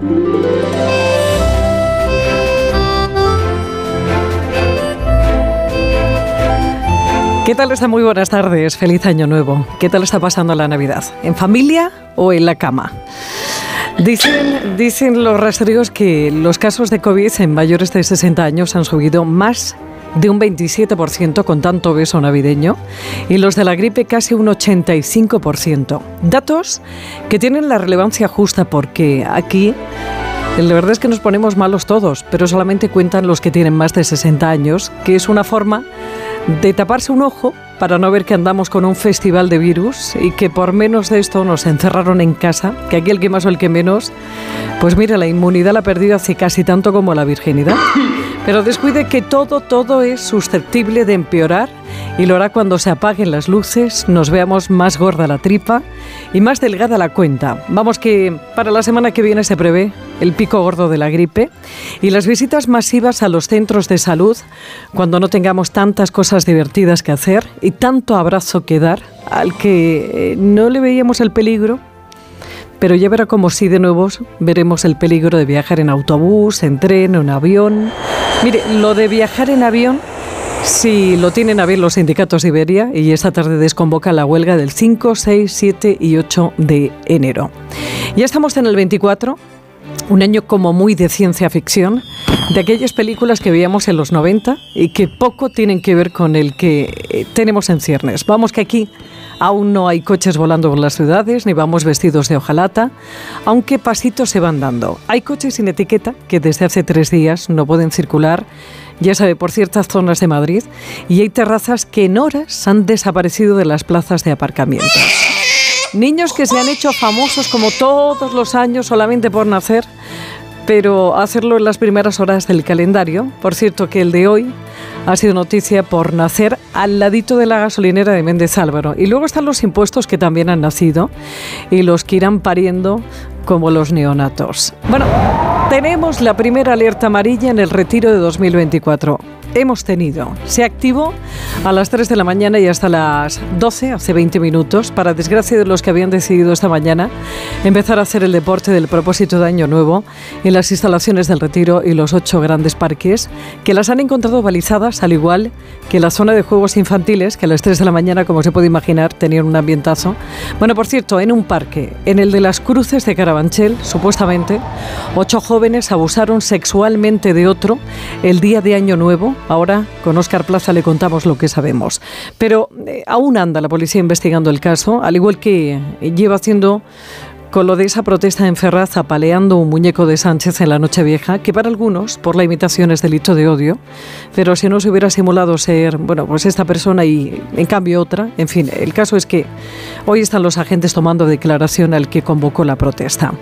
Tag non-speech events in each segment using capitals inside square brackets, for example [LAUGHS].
¿Qué tal está? Muy buenas tardes, feliz año nuevo. ¿Qué tal está pasando la Navidad? ¿En familia o en la cama? Dicen, dicen los rastreos que los casos de COVID en mayores de 60 años han subido más de un 27% con tanto beso navideño y los de la gripe casi un 85%. Datos que tienen la relevancia justa porque aquí la verdad es que nos ponemos malos todos, pero solamente cuentan los que tienen más de 60 años, que es una forma de taparse un ojo para no ver que andamos con un festival de virus y que por menos de esto nos encerraron en casa, que aquí el que más o el que menos, pues mira, la inmunidad la ha perdido hace casi tanto como la virginidad. Pero descuide que todo, todo es susceptible de empeorar y lo hará cuando se apaguen las luces, nos veamos más gorda la tripa y más delgada la cuenta. Vamos que para la semana que viene se prevé el pico gordo de la gripe y las visitas masivas a los centros de salud cuando no tengamos tantas cosas divertidas que hacer y tanto abrazo que dar al que eh, no le veíamos el peligro pero ya verá como si de nuevo veremos el peligro de viajar en autobús, en tren, en avión. Mire, lo de viajar en avión Sí, lo tienen a ver los sindicatos de Iberia y esta tarde desconvoca la huelga del 5, 6, 7 y 8 de enero. Ya estamos en el 24, un año como muy de ciencia ficción, de aquellas películas que veíamos en los 90 y que poco tienen que ver con el que eh, tenemos en ciernes. Vamos que aquí aún no hay coches volando por las ciudades, ni vamos vestidos de hojalata, aunque pasitos se van dando. Hay coches sin etiqueta que desde hace tres días no pueden circular ya sabe, por ciertas zonas de Madrid, y hay terrazas que en horas han desaparecido de las plazas de aparcamiento. Niños que se han hecho famosos como todos los años solamente por nacer, pero hacerlo en las primeras horas del calendario. Por cierto, que el de hoy ha sido noticia por nacer al ladito de la gasolinera de Méndez Álvaro. Y luego están los impuestos que también han nacido y los que irán pariendo como los neonatos. Bueno, tenemos la primera alerta amarilla en el retiro de 2024 hemos tenido. Se activó a las 3 de la mañana y hasta las 12, hace 20 minutos, para desgracia de los que habían decidido esta mañana empezar a hacer el deporte del propósito de Año Nuevo en las instalaciones del Retiro y los ocho grandes parques, que las han encontrado balizadas, al igual que la zona de juegos infantiles, que a las 3 de la mañana, como se puede imaginar, tenían un ambientazo. Bueno, por cierto, en un parque, en el de las Cruces de Carabanchel, supuestamente, ocho jóvenes abusaron sexualmente de otro el día de Año Nuevo Ahora con Oscar Plaza le contamos lo que sabemos. Pero eh, aún anda la policía investigando el caso, al igual que lleva haciendo con lo de esa protesta en Ferraz apaleando un muñeco de Sánchez en la Nochevieja, que para algunos, por la imitación, es delito de odio, pero si no se hubiera simulado ser, bueno, pues esta persona y en cambio otra, en fin, el caso es que hoy están los agentes tomando declaración al que convocó la protesta.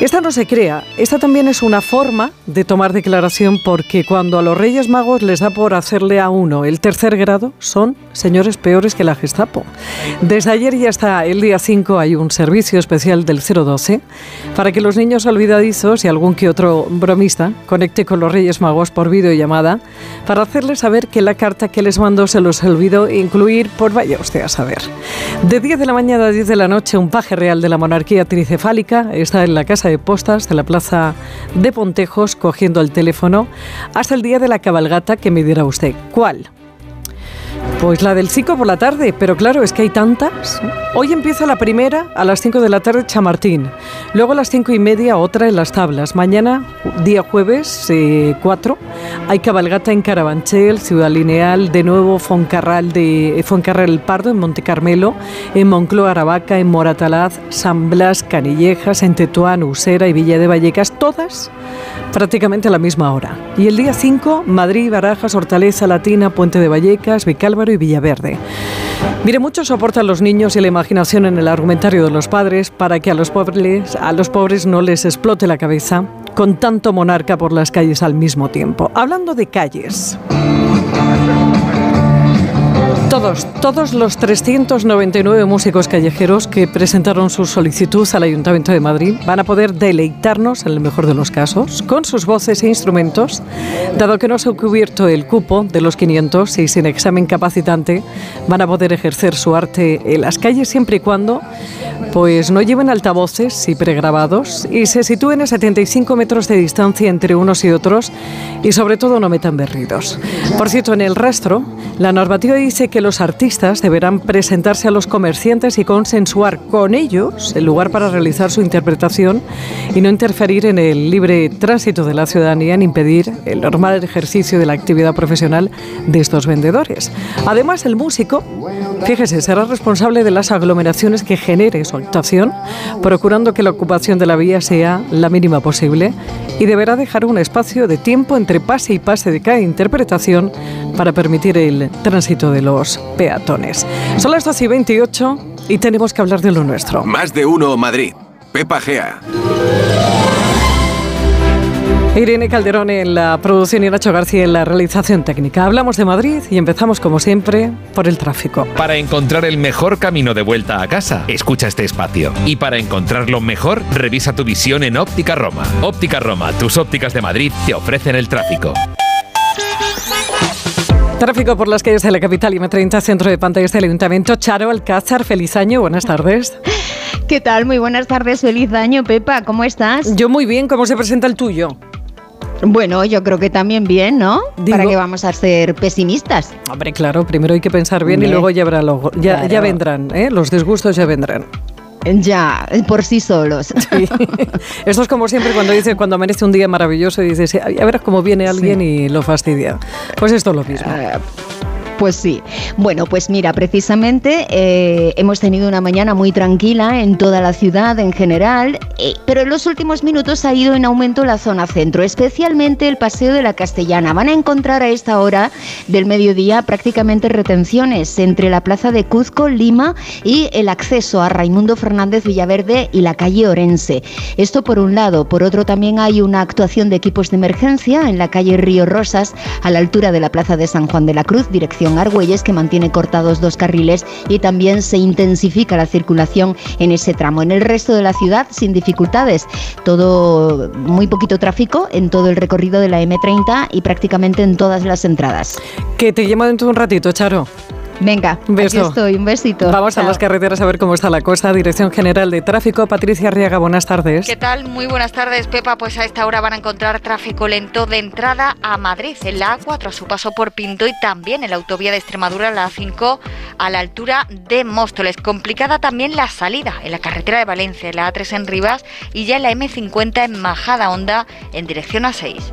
Esta no se crea, esta también es una forma de tomar declaración porque cuando a los Reyes Magos les da por hacerle a uno el tercer grado, son señores peores que la Gestapo. Desde ayer y hasta el día 5 hay un servicio especial del 012 para que los niños olvidadizos y algún que otro bromista conecte con los Reyes Magos por videollamada para hacerles saber que la carta que les mandó se los olvidó incluir por vaya usted a saber. De 10 de la mañana a 10 de la noche un paje real de la monarquía tricefálica está en la casa de postas de la plaza de Pontejos cogiendo el teléfono hasta el día de la cabalgata que me dirá usted. ¿Cuál? Pues la del 5 por la tarde, pero claro, es que hay tantas. Hoy empieza la primera a las 5 de la tarde Chamartín, luego a las 5 y media otra en las tablas. Mañana, día jueves 4, eh, hay cabalgata en Carabanchel, Ciudad Lineal, de nuevo Foncarral, de, eh, Foncarral el Pardo en Monte Carmelo, en Moncloa, Aravaca, en Moratalaz, San Blas, Canillejas, en Tetuán, Usera y Villa de Vallecas, todas prácticamente a la misma hora. Y el día 5, Madrid, Barajas, Hortaleza, Latina, Puente de Vallecas, Vicálvaro y Villaverde. Mire, mucho soportan los niños y la imaginación en el argumentario de los padres para que a los pobres, a los pobres no les explote la cabeza con tanto monarca por las calles al mismo tiempo. Hablando de calles. Todos, todos los 399 músicos callejeros que presentaron su solicitud al Ayuntamiento de Madrid van a poder deleitarnos, en el mejor de los casos, con sus voces e instrumentos, dado que no se ha cubierto el cupo de los 500 y sin examen capacitante van a poder ejercer su arte en las calles siempre y cuando pues no lleven altavoces y pregrabados y se sitúen a 75 metros de distancia entre unos y otros y sobre todo no metan berridos. Por cierto, en el rastro, la normativa dice que los artistas deberán presentarse a los comerciantes y consensuar con ellos el lugar para realizar su interpretación y no interferir en el libre tránsito de la ciudadanía ni impedir el normal ejercicio de la actividad profesional de estos vendedores. Además, el músico, fíjese, será responsable de las aglomeraciones que genere su actuación, procurando que la ocupación de la vía sea la mínima posible y deberá dejar un espacio de tiempo entre pase y pase de cada interpretación para permitir el tránsito de los peatones. Son las 12 y 28 y tenemos que hablar de lo nuestro. Más de uno Madrid. Pepa Gea. Irene Calderón en la producción y Nacho García en la realización técnica. Hablamos de Madrid y empezamos como siempre por el tráfico. Para encontrar el mejor camino de vuelta a casa, escucha este espacio. Y para encontrarlo mejor, revisa tu visión en Óptica Roma. Óptica Roma, tus ópticas de Madrid te ofrecen el tráfico. Tráfico por las calles de la capital y M30, centro de pantallas del Ayuntamiento. Charo Alcázar, feliz año, buenas tardes. ¿Qué tal? Muy buenas tardes, feliz año, Pepa, ¿cómo estás? Yo muy bien, ¿cómo se presenta el tuyo? Bueno, yo creo que también bien, ¿no? ¿Para qué vamos a ser pesimistas? Hombre, claro, primero hay que pensar bien y luego ya, ya, ya vendrán, ¿eh? los disgustos ya vendrán. Ya, por sí solos. [LAUGHS] Esto es como siempre cuando dice, cuando amanece un día maravilloso y dices, a ver cómo viene alguien y lo fastidia. Pues esto es lo mismo. Eh, pues sí. Bueno, pues mira, precisamente eh, hemos tenido una mañana muy tranquila en toda la ciudad en general, eh, pero en los últimos minutos ha ido en aumento la zona centro, especialmente el Paseo de la Castellana. Van a encontrar a esta hora del mediodía prácticamente retenciones entre la Plaza de Cuzco, Lima y el acceso a Raimundo Fernández Villaverde y la calle Orense. Esto por un lado. Por otro también hay una actuación de equipos de emergencia en la calle Río Rosas, a la altura de la Plaza de San Juan de la Cruz, dirección Argüelles, que mantiene cortados dos carriles y también se intensifica la circulación en ese tramo. En el resto de la ciudad, sin dificultades, todo muy poquito tráfico en todo el recorrido de la M30 y prácticamente en todas las entradas. Que te llamo dentro de un ratito, Charo. Venga, Beso. aquí estoy, un besito. Vamos a las carreteras a ver cómo está la cosa. Dirección General de Tráfico, Patricia Arriaga, buenas tardes. ¿Qué tal? Muy buenas tardes, Pepa. Pues a esta hora van a encontrar tráfico lento de entrada a Madrid, en la A4 a su paso por Pinto y también en la autovía de Extremadura, la A5 a la altura de Móstoles. Complicada también la salida en la carretera de Valencia, en la A3 en Rivas y ya en la M50 en Majada Honda en dirección a 6.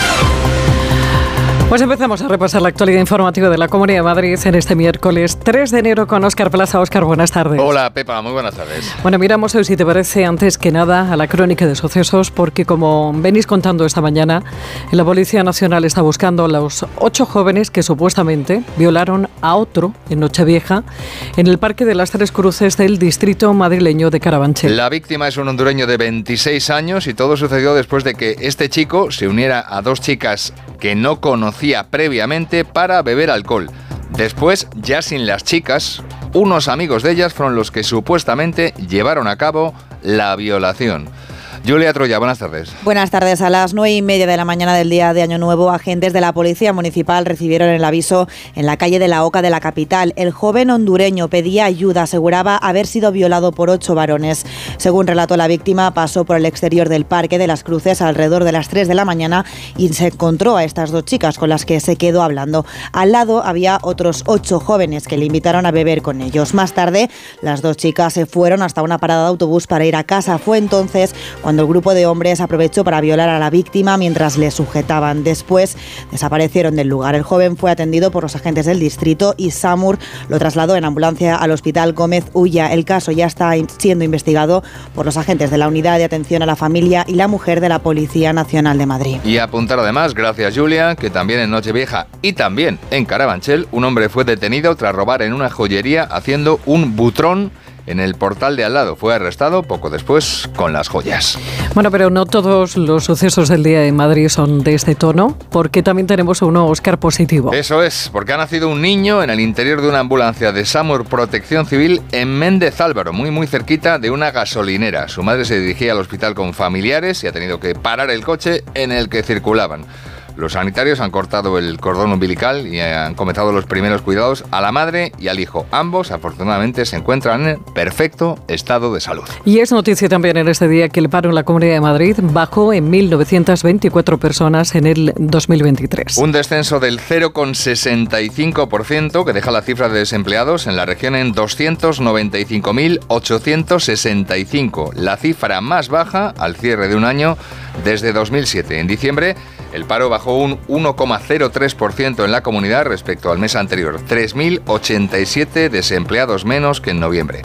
Pues empezamos a repasar la actualidad informativa de la Comunidad de Madrid en este miércoles 3 de enero con Óscar Plaza. Óscar, buenas tardes. Hola, Pepa, muy buenas tardes. Bueno, miramos hoy, si te parece, antes que nada a la crónica de sucesos, porque como venís contando esta mañana, la Policía Nacional está buscando a los ocho jóvenes que supuestamente violaron a otro en Nochevieja en el Parque de las Tres Cruces del distrito madrileño de Carabanchel. La víctima es un hondureño de 26 años y todo sucedió después de que este chico se uniera a dos chicas que no conocía previamente para beber alcohol. Después, ya sin las chicas, unos amigos de ellas fueron los que supuestamente llevaron a cabo la violación. Julia Troya, buenas tardes. Buenas tardes. A las nueve y media de la mañana del día de Año Nuevo, agentes de la Policía Municipal recibieron el aviso en la calle de la Oca de la capital. El joven hondureño pedía ayuda, aseguraba haber sido violado por ocho varones. Según relató la víctima, pasó por el exterior del Parque de las Cruces alrededor de las 3 de la mañana y se encontró a estas dos chicas con las que se quedó hablando. Al lado había otros ocho jóvenes que le invitaron a beber con ellos. Más tarde, las dos chicas se fueron hasta una parada de autobús para ir a casa. Fue entonces cuando el grupo de hombres aprovechó para violar a la víctima mientras le sujetaban. Después desaparecieron del lugar. El joven fue atendido por los agentes del distrito y Samur lo trasladó en ambulancia al hospital Gómez Ulla. El caso ya está siendo investigado por los agentes de la Unidad de Atención a la Familia y la Mujer de la Policía Nacional de Madrid. Y apuntar además, gracias Julia, que también en Nochevieja y también en Carabanchel, un hombre fue detenido tras robar en una joyería haciendo un butrón en el portal de al lado. Fue arrestado poco después con las joyas. Bueno, pero no todos los sucesos del día en Madrid son de este tono, porque también tenemos un Oscar positivo. Eso es, porque ha nacido un niño en el interior de una ambulancia de Samur Protección Civil en Méndez Álvaro, muy muy cerquita de una gasolinera. Su madre se dirigía al hospital con familiares y ha tenido que parar el coche en el que circulaban. Los sanitarios han cortado el cordón umbilical y han comenzado los primeros cuidados a la madre y al hijo. Ambos, afortunadamente, se encuentran en perfecto estado de salud. Y es noticia también en este día que el paro en la Comunidad de Madrid bajó en 1.924 personas en el 2023. Un descenso del 0,65% que deja la cifra de desempleados en la región en 295.865, la cifra más baja al cierre de un año desde 2007. En diciembre, el paro bajó un 1,03% en la comunidad respecto al mes anterior, 3.087 desempleados menos que en noviembre.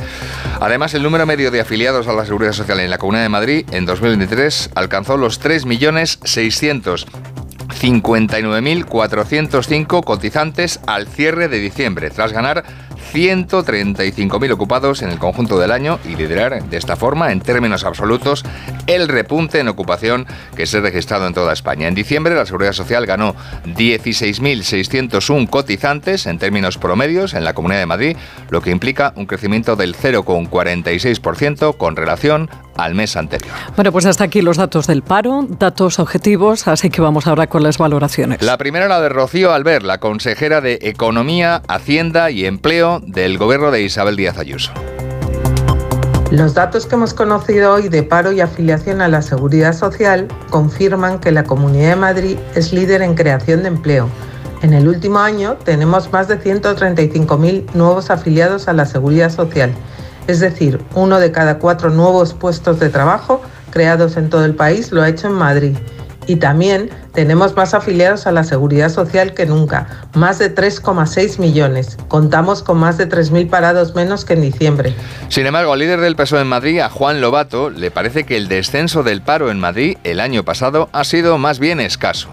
Además, el número medio de afiliados a la Seguridad Social en la Comunidad de Madrid en 2023 alcanzó los 3.659.405 cotizantes al cierre de diciembre, tras ganar 135.000 ocupados en el conjunto del año y liderar de esta forma, en términos absolutos, el repunte en ocupación que se ha registrado en toda España. En diciembre, la Seguridad Social ganó 16.601 cotizantes en términos promedios en la Comunidad de Madrid, lo que implica un crecimiento del 0,46% con relación al mes anterior. Bueno, pues hasta aquí los datos del paro, datos objetivos, así que vamos ahora con las valoraciones. La primera la de Rocío Albert, la consejera de Economía, Hacienda y Empleo del gobierno de Isabel Díaz Ayuso. Los datos que hemos conocido hoy de paro y afiliación a la seguridad social confirman que la Comunidad de Madrid es líder en creación de empleo. En el último año tenemos más de 135.000 nuevos afiliados a la seguridad social es decir, uno de cada cuatro nuevos puestos de trabajo creados en todo el país lo ha hecho en Madrid. Y también tenemos más afiliados a la seguridad social que nunca, más de 3,6 millones. Contamos con más de 3.000 parados menos que en diciembre. Sin embargo, al líder del PSOE en Madrid, a Juan Lobato, le parece que el descenso del paro en Madrid el año pasado ha sido más bien escaso.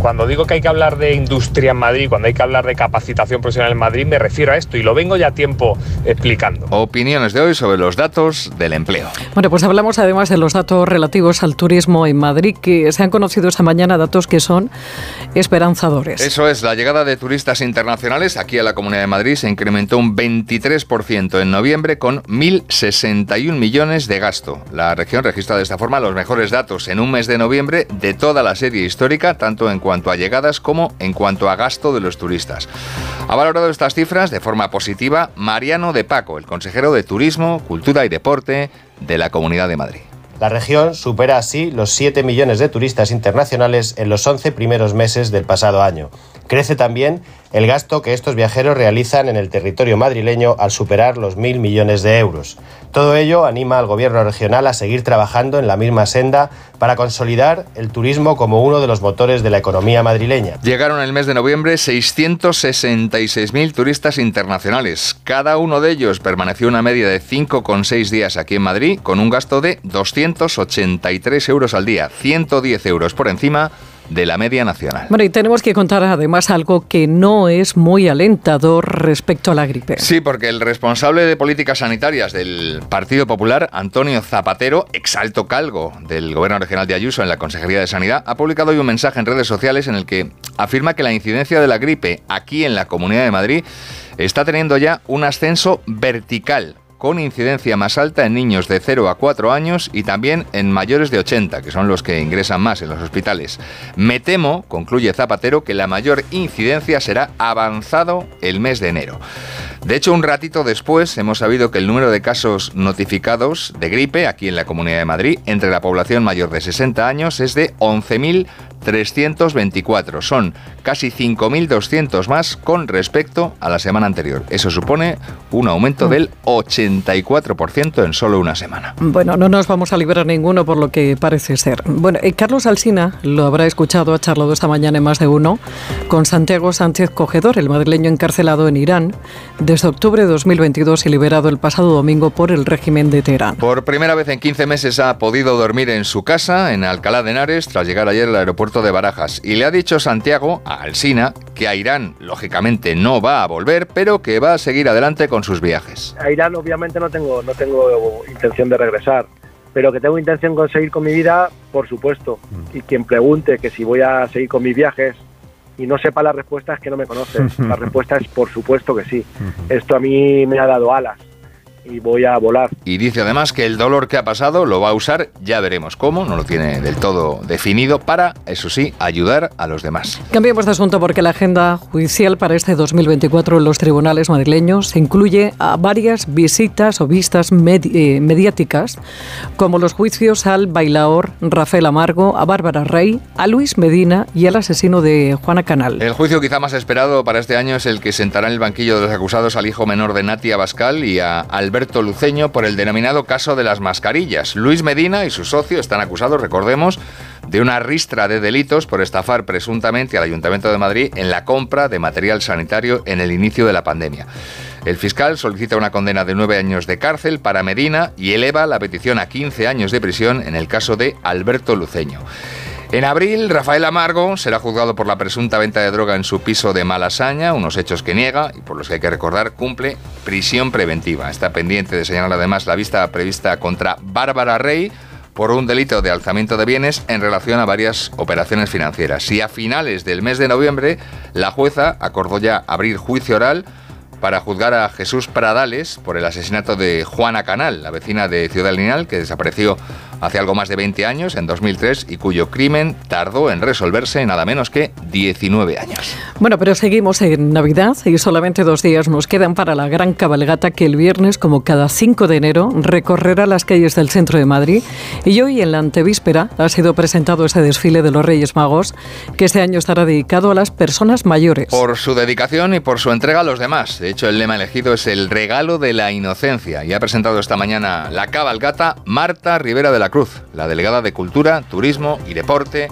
Cuando digo que hay que hablar de industria en Madrid, cuando hay que hablar de capacitación profesional en Madrid, me refiero a esto y lo vengo ya a tiempo explicando. Opiniones de hoy sobre los datos del empleo. Bueno, pues hablamos además de los datos relativos al turismo en Madrid, que se han conocido esta mañana datos que son esperanzadores. Eso es, la llegada de turistas internacionales aquí a la Comunidad de Madrid se incrementó un 23% en noviembre con 1.061 millones de gasto. La región registra de esta forma los mejores datos en un mes de noviembre de toda la serie histórica, tanto en cuanto a llegadas como en cuanto a gasto de los turistas. Ha valorado estas cifras de forma positiva Mariano de Paco, el consejero de Turismo, Cultura y Deporte de la Comunidad de Madrid. La región supera así los 7 millones de turistas internacionales en los 11 primeros meses del pasado año. Crece también el gasto que estos viajeros realizan en el territorio madrileño al superar los mil millones de euros. Todo ello anima al gobierno regional a seguir trabajando en la misma senda para consolidar el turismo como uno de los motores de la economía madrileña. Llegaron el mes de noviembre 666.000 turistas internacionales. Cada uno de ellos permaneció una media de 5,6 días aquí en Madrid con un gasto de 283 euros al día, 110 euros por encima de la media nacional. Bueno, y tenemos que contar además algo que no es muy alentador respecto a la gripe. Sí, porque el responsable de políticas sanitarias del Partido Popular, Antonio Zapatero, exalto calgo del Gobierno Regional de Ayuso en la Consejería de Sanidad, ha publicado hoy un mensaje en redes sociales en el que afirma que la incidencia de la gripe aquí en la Comunidad de Madrid está teniendo ya un ascenso vertical con incidencia más alta en niños de 0 a 4 años y también en mayores de 80, que son los que ingresan más en los hospitales. Me temo, concluye Zapatero, que la mayor incidencia será avanzado el mes de enero. De hecho, un ratito después hemos sabido que el número de casos notificados de gripe aquí en la Comunidad de Madrid entre la población mayor de 60 años es de 11.000 324. Son casi 5.200 más con respecto a la semana anterior. Eso supone un aumento del 84% en solo una semana. Bueno, no nos vamos a librar ninguno por lo que parece ser. Bueno, eh, Carlos Alsina lo habrá escuchado, ha charlado esta mañana en más de uno con Santiago Sánchez Cogedor, el madrileño encarcelado en Irán desde octubre de 2022 y liberado el pasado domingo por el régimen de Teherán. Por primera vez en 15 meses ha podido dormir en su casa, en Alcalá de Henares, tras llegar ayer al aeropuerto de Barajas. Y le ha dicho Santiago a Alsina que a Irán, lógicamente, no va a volver, pero que va a seguir adelante con sus viajes. A Irán obviamente no tengo, no tengo intención de regresar, pero que tengo intención de seguir con mi vida, por supuesto. Y quien pregunte que si voy a seguir con mis viajes y no sepa la respuesta es que no me conoce. [LAUGHS] La respuesta es por supuesto que sí. Esto a mí me ha dado alas y voy a volar. Y dice además que el dolor que ha pasado lo va a usar, ya veremos cómo, no lo tiene del todo definido, para, eso sí, ayudar a los demás. Cambiemos de asunto porque la agenda judicial para este 2024 en los tribunales madrileños incluye a varias visitas o vistas medi- eh, mediáticas, como los juicios al bailaor Rafael Amargo, a Bárbara Rey, a Luis Medina y al asesino de Juana Canal. El juicio quizá más esperado para este año es el que sentará en el banquillo de los acusados al hijo menor de Nati Abascal y a Alberto Luceño por el denominado caso de las mascarillas. Luis Medina y su socio están acusados, recordemos, de una ristra de delitos por estafar presuntamente al Ayuntamiento de Madrid en la compra de material sanitario en el inicio de la pandemia. El fiscal solicita una condena de nueve años de cárcel para Medina y eleva la petición a 15 años de prisión en el caso de Alberto Luceño. En abril, Rafael Amargo será juzgado por la presunta venta de droga en su piso de Malasaña, unos hechos que niega y por los que hay que recordar cumple prisión preventiva. Está pendiente de señalar además la vista prevista contra Bárbara Rey por un delito de alzamiento de bienes en relación a varias operaciones financieras. Y a finales del mes de noviembre, la jueza acordó ya abrir juicio oral para juzgar a Jesús Pradales por el asesinato de Juana Canal, la vecina de Ciudad Lineal, que desapareció hace algo más de 20 años, en 2003, y cuyo crimen tardó en resolverse nada menos que 19 años. Bueno, pero seguimos en Navidad y solamente dos días nos quedan para la gran cabalgata que el viernes, como cada 5 de enero, recorrerá las calles del centro de Madrid. Y hoy, en la antevíspera, ha sido presentado ese desfile de los Reyes Magos, que este año estará dedicado a las personas mayores. Por su dedicación y por su entrega a los demás. De hecho, el lema elegido es el regalo de la inocencia. Y ha presentado esta mañana la cabalgata Marta Rivera de la Cruz, la delegada de Cultura, Turismo y Deporte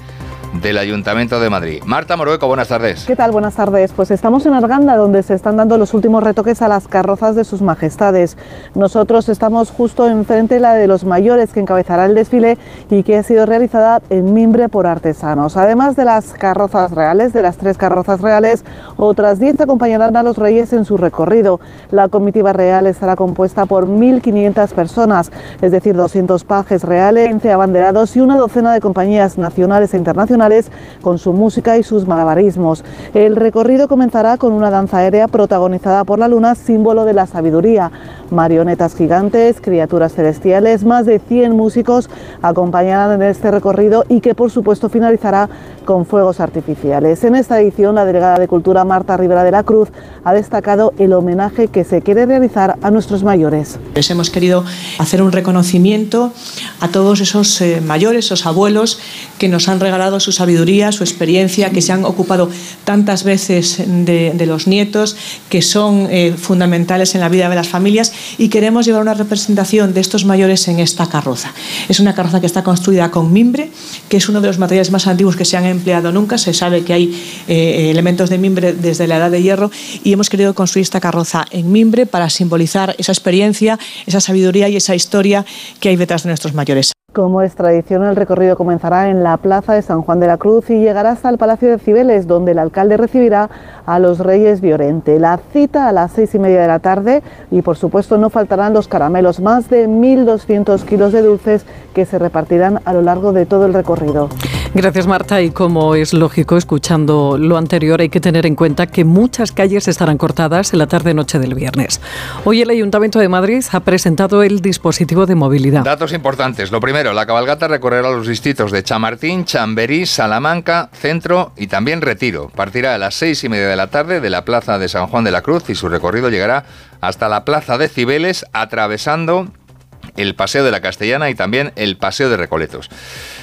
del Ayuntamiento de Madrid. Marta Morueco, buenas tardes. ¿Qué tal? Buenas tardes. Pues estamos en Arganda, donde se están dando los últimos retoques a las carrozas de sus majestades. Nosotros estamos justo enfrente de la de los mayores que encabezará el desfile y que ha sido realizada en mimbre por artesanos. Además de las carrozas reales, de las tres carrozas reales, otras 10 acompañarán a los reyes en su recorrido. La comitiva real estará compuesta por 1.500 personas, es decir, 200 pajes reales, 15 abanderados y una docena de compañías nacionales e internacionales con su música y sus malabarismos. El recorrido comenzará con una danza aérea protagonizada por la luna, símbolo de la sabiduría. Marionetas gigantes, criaturas celestiales, más de 100 músicos acompañarán en este recorrido y que por supuesto finalizará con fuegos artificiales. En esta edición, la delegada de Cultura Marta Rivera de la Cruz ha destacado el homenaje que se quiere realizar a nuestros mayores. Les hemos querido hacer un reconocimiento a todos esos eh, mayores, esos abuelos que nos han regalado su sabiduría, su experiencia, que se han ocupado tantas veces de, los nietos, que son eh, fundamentales en la vida de las familias y queremos llevar una representación de estos mayores en esta carroza. Es una carroza que está construida con mimbre, que es uno de los materiales más antiguos que se han empleado nunca. Se sabe que hay eh, elementos de mimbre desde la edad de hierro y hemos querido construir esta carroza en mimbre para simbolizar esa experiencia, esa sabiduría y esa historia que hay detrás de nuestros mayores. Como es tradición, el recorrido comenzará en la Plaza de San Juan de la Cruz y llegará hasta el Palacio de Cibeles, donde el alcalde recibirá a los Reyes Viorente. La cita a las seis y media de la tarde y, por supuesto, no faltarán los caramelos, más de 1.200 kilos de dulces que se repartirán a lo largo de todo el recorrido. Gracias Marta y como es lógico escuchando lo anterior hay que tener en cuenta que muchas calles estarán cortadas en la tarde-noche del viernes. Hoy el Ayuntamiento de Madrid ha presentado el dispositivo de movilidad. Datos importantes. Lo primero, la cabalgata recorrerá los distritos de Chamartín, Chamberí, Salamanca, Centro y también Retiro. Partirá a las seis y media de la tarde de la Plaza de San Juan de la Cruz y su recorrido llegará hasta la Plaza de Cibeles, atravesando el Paseo de la Castellana y también el Paseo de Recoletos.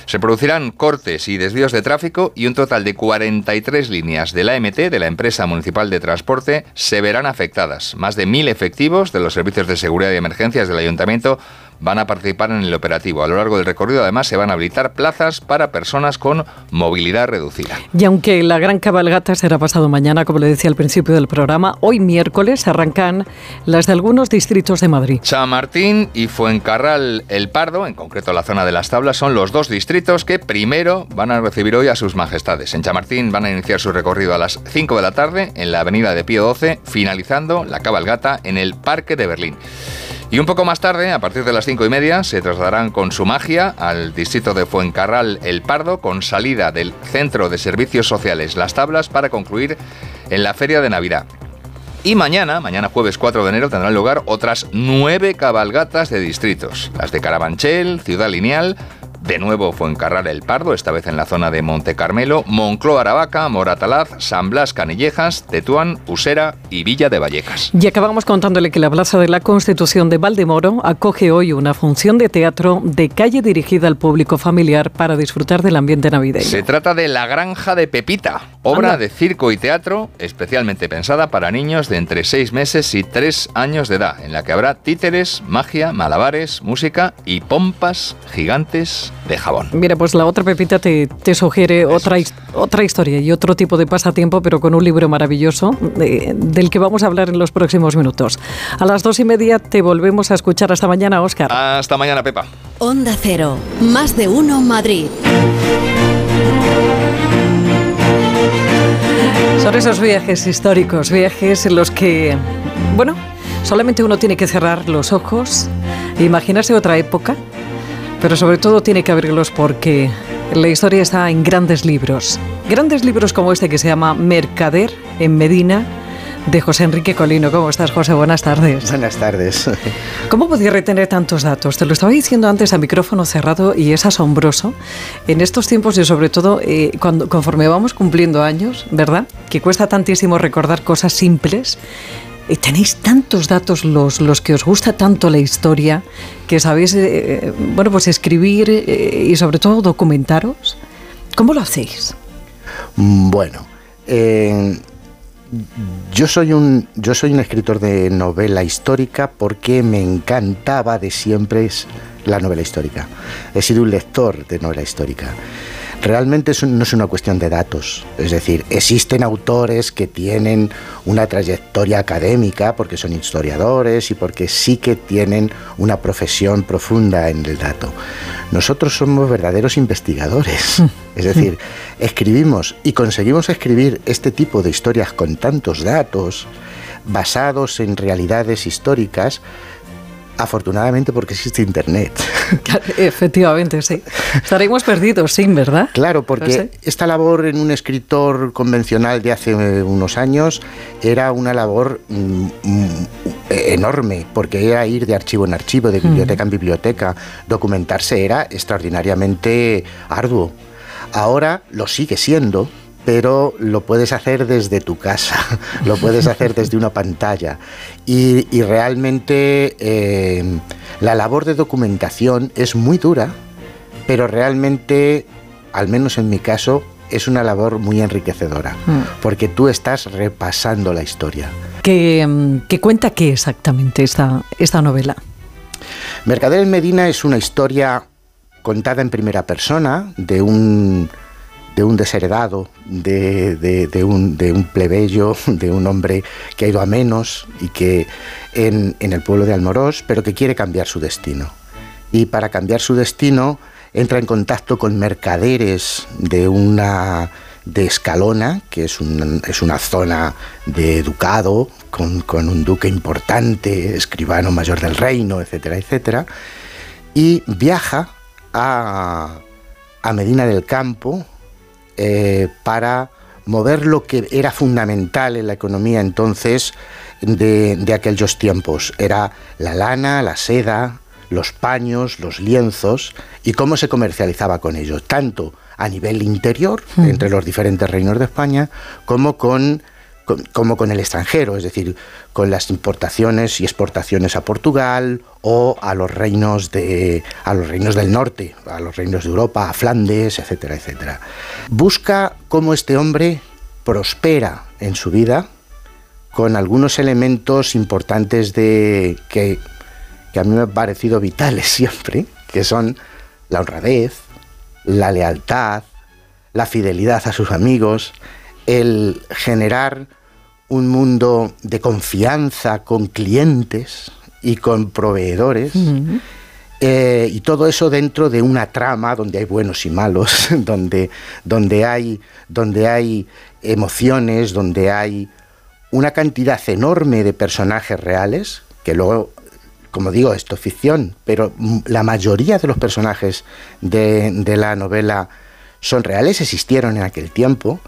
Se producirán cortes y desvíos de tráfico y un total de 43 líneas de la AMT, de la empresa municipal de transporte, se verán afectadas. Más de mil efectivos de los servicios de seguridad y emergencias del ayuntamiento van a participar en el operativo. A lo largo del recorrido, además, se van a habilitar plazas para personas con movilidad reducida. Y aunque la gran cabalgata será pasado mañana, como le decía al principio del programa, hoy miércoles arrancan las de algunos distritos de Madrid. Chamartín y Fuencarral El Pardo, en concreto la zona de las tablas, son los dos distritos que primero van a recibir hoy a sus majestades. En Chamartín van a iniciar su recorrido a las 5 de la tarde en la avenida de Pío 12, finalizando la cabalgata en el Parque de Berlín. Y un poco más tarde, a partir de las cinco y media, se trasladarán con su magia al distrito de Fuencarral El Pardo, con salida del Centro de Servicios Sociales Las Tablas para concluir en la Feria de Navidad. Y mañana, mañana jueves 4 de enero, tendrán lugar otras nueve cabalgatas de distritos. Las de Carabanchel, Ciudad Lineal, de nuevo Fuencarral El Pardo, esta vez en la zona de Monte Carmelo, Moncloa Aravaca, Moratalaz, San Blas Canillejas, Tetuán, Usera y Villa de Vallecas. Y acabamos contándole que la Plaza de la Constitución de Valdemoro acoge hoy una función de teatro de calle dirigida al público familiar para disfrutar del ambiente navideño. Se trata de La Granja de Pepita, obra Anda. de circo y teatro especialmente pensada para niños de entre 6 meses y 3 años de edad, en la que habrá títeres, magia, malabares, música y pompas gigantes de jabón. Mira, pues la otra Pepita te, te sugiere otra, otra historia y otro tipo de pasatiempo, pero con un libro maravilloso de- del que vamos a hablar en los próximos minutos. A las dos y media te volvemos a escuchar. Hasta mañana, Óscar. Hasta mañana, Pepa. Onda Cero, más de uno Madrid. Son esos viajes históricos, viajes en los que, bueno, solamente uno tiene que cerrar los ojos e imaginarse otra época, pero sobre todo tiene que abrirlos porque la historia está en grandes libros. Grandes libros como este que se llama Mercader en Medina, de José Enrique Colino. ¿Cómo estás, José? Buenas tardes. Buenas tardes. [LAUGHS] ¿Cómo podía retener tantos datos? Te lo estaba diciendo antes a micrófono cerrado y es asombroso en estos tiempos y sobre todo eh, cuando conforme vamos cumpliendo años, ¿verdad? Que cuesta tantísimo recordar cosas simples. Y tenéis tantos datos los, los que os gusta tanto la historia, que sabéis, eh, bueno, pues escribir eh, y sobre todo documentaros. ¿Cómo lo hacéis? Bueno, eh, yo soy un yo soy un escritor de novela histórica porque me encantaba de siempre la novela histórica. He sido un lector de novela histórica. Realmente es un- no es una cuestión de datos, es decir, existen autores que tienen una trayectoria académica porque son historiadores y porque sí que tienen una profesión profunda en el dato. Nosotros somos verdaderos investigadores, es decir, escribimos y conseguimos escribir este tipo de historias con tantos datos basados en realidades históricas, afortunadamente porque existe Internet. [LAUGHS] Efectivamente, sí. Estaremos perdidos, sí, ¿verdad? Claro, porque esta labor en un escritor convencional de hace eh, unos años era una labor mm, mm, enorme, porque era ir de archivo en archivo, de Mm. biblioteca en biblioteca, documentarse era extraordinariamente arduo. Ahora lo sigue siendo, pero lo puedes hacer desde tu casa, [LAUGHS] lo puedes hacer desde una pantalla. Y, y realmente eh, la labor de documentación es muy dura, pero realmente, al menos en mi caso, es una labor muy enriquecedora, Mm. porque tú estás repasando la historia. ¿Qué, mm, qué cuenta qué exactamente esta, esta novela? Mercader en Medina es una historia contada en primera persona de un, de un desheredado, de, de- un, de un plebeyo, [LAUGHS] de un hombre que ha ido a menos y que en, en el pueblo de Almorós, pero que quiere cambiar su destino. Y para cambiar su destino entra en contacto con mercaderes de una de Escalona, que es, un- es una zona de ducado, con, con un duque importante, escribano mayor del reino, etcétera, etcétera, y viaja a, a Medina del Campo eh, para mover lo que era fundamental en la economía entonces de, de aquellos tiempos. Era la lana, la seda, los paños, los lienzos y cómo se comercializaba con ellos, tanto a nivel interior, Mm. entre los diferentes reinos de España, como con como con el extranjero, es decir, con las importaciones y exportaciones a Portugal o a los reinos de a los reinos del norte, a los reinos de Europa, a Flandes, etcétera, etcétera. Busca cómo este hombre prospera en su vida con algunos elementos importantes de que, que a mí me han parecido vitales [LAUGHS] siempre, que son la honradez, la lealtad, la fidelidad a sus amigos, el generar un mundo de confianza con clientes y con proveedores. Eh, y todo eso dentro de una trama donde hay buenos y malos, [LAUGHS] donde, donde, hay, donde hay emociones, donde hay una cantidad enorme de personajes reales, que luego, como digo, esto es ficción, pero la mayoría de los personajes de, de la novela son reales, existieron en aquel tiempo.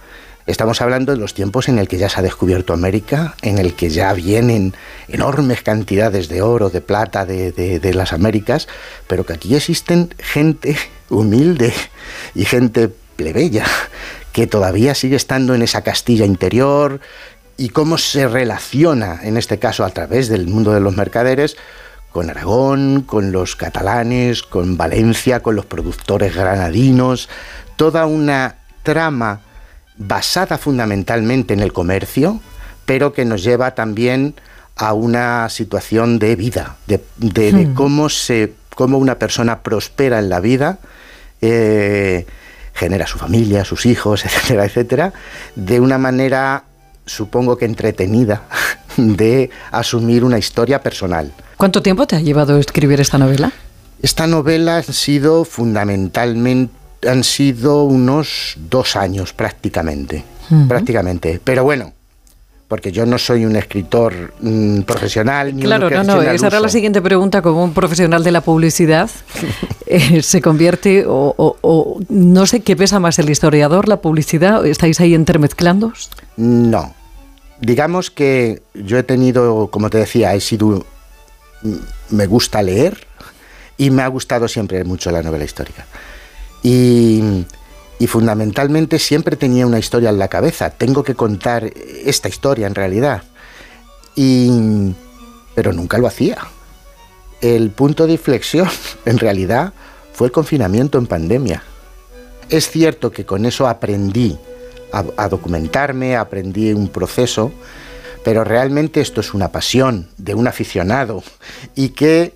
Estamos hablando de los tiempos en el que ya se ha descubierto América, en el que ya vienen enormes cantidades de oro, de plata de, de, las Américas, pero que aquí existen gente humilde y gente plebeya que todavía sigue estando en esa Castilla interior. Y cómo se relaciona, en este caso a través del mundo de los mercaderes, con Aragón, con los catalanes, con Valencia, con los productores granadinos, toda una trama basada fundamentalmente en el comercio, pero que nos lleva también a una situación de vida, de, hmm. cómo, se, cómo una persona prospera en la vida, eh, genera su familia, sus hijos, [LAUGHS] etcétera, etcétera, de una manera, supongo que entretenida, [LAUGHS] de asumir una historia personal. ¿Cuánto tiempo te ha llevado a escribir esta novela? Esta novela ha sido fundamentalmente han sido unos dos años prácticamente, prácticamente. Pero bueno, porque yo no soy un escritor mm, profesional. Ni claro, no, no, esa era la siguiente pregunta, como un profesional de la publicidad, [LAUGHS] eh, se convierte, o, no sé qué pesa más el historiador, la publicidad, ¿estáis ahí intermezclando? No, digamos que yo he tenido, como te decía, he sido, mm, me gusta leer y me ha gustado siempre mucho la novela histórica. Y, fundamentalmente siempre tenía una historia en la cabeza. Tengo que contar esta historia en realidad. Y, pero nunca lo hacía. El punto de inflexión [LAUGHS] en realidad fue el confinamiento en pandemia. Es cierto que con eso aprendí a, a documentarme, aprendí un proceso, pero realmente esto es una pasión de un aficionado y que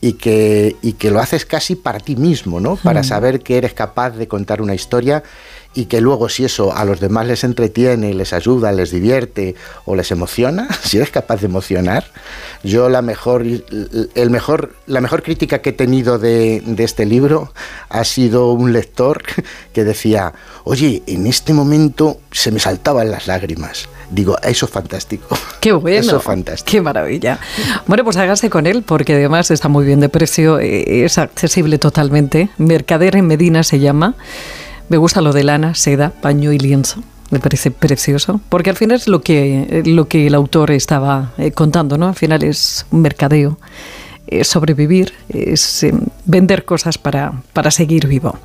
y, que, y que lo haces casi para ti mismo, ¿no? Para hmm. saber que eres capaz de contar una historia y que luego si eso a los demás les entretiene, les ayuda, les divierte o les emociona, [LAUGHS] si eres capaz de emocionar, yo la mejor, el mejor, la mejor crítica que he tenido de, de este libro ha sido un lector [LAUGHS] que decía, oye, en este momento se me saltaban las lágrimas. Digo, eso es fantástico. [LAUGHS] Qué bueno. Eso es fantástico. Qué maravilla. Bueno, pues hágase con él porque además está muy bien de precio, eh, es accesible totalmente. Mercader en Medina se llama. Me gusta lo de lana, seda, paño y lienzo. Me parece precioso, porque al final es lo que, lo que el autor estaba eh, contando, ¿no? Al final es un mercadeo, es sobrevivir, es vender cosas para, para seguir vivo.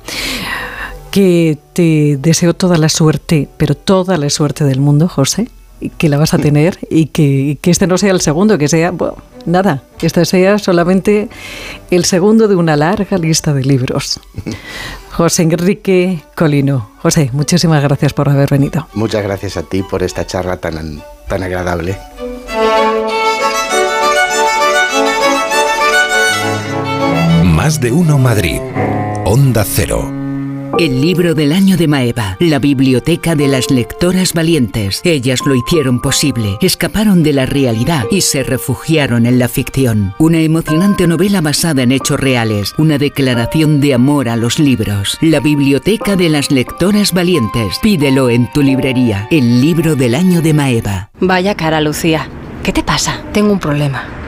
Que te deseo toda la suerte, pero toda la suerte del mundo, José, que la vas a tener y que, que este no sea el segundo, que sea, bueno, nada, que este sea solamente el segundo de una larga lista de libros. José Enrique Colino. José, muchísimas gracias por haber venido. Muchas gracias a ti por esta charla tan, tan agradable. Más de uno Madrid. Onda Cero. El libro del año de Maeva, la biblioteca de las lectoras valientes. Ellas lo hicieron posible, escaparon de la realidad y se refugiaron en la ficción. Una emocionante novela basada en hechos reales, una declaración de amor a los libros. La biblioteca de las lectoras valientes. Pídelo en tu librería. El libro del año de Maeva. Vaya cara, Lucía. ¿Qué te pasa? Tengo un problema.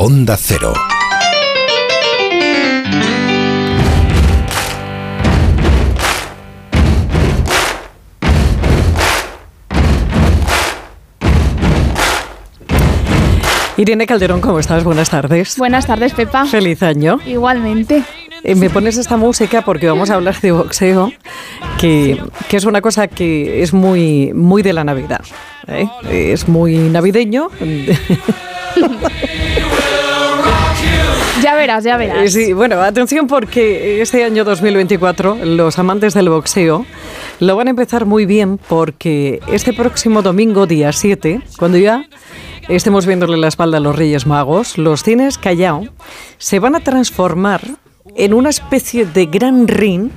Onda Cero. Irene Calderón, ¿cómo estás? Buenas tardes. Buenas tardes, Pepa. Feliz año. Igualmente. Eh, me pones esta música porque vamos a hablar de boxeo, que, que es una cosa que es muy, muy de la Navidad. ¿eh? Es muy navideño. [LAUGHS] [LAUGHS] Ya verás, ya verás. Eh, Sí, bueno, atención porque este año 2024 los amantes del boxeo lo van a empezar muy bien porque este próximo domingo, día 7, cuando ya estemos viéndole la espalda a los Reyes Magos, los cines Callao se van a transformar en una especie de gran ring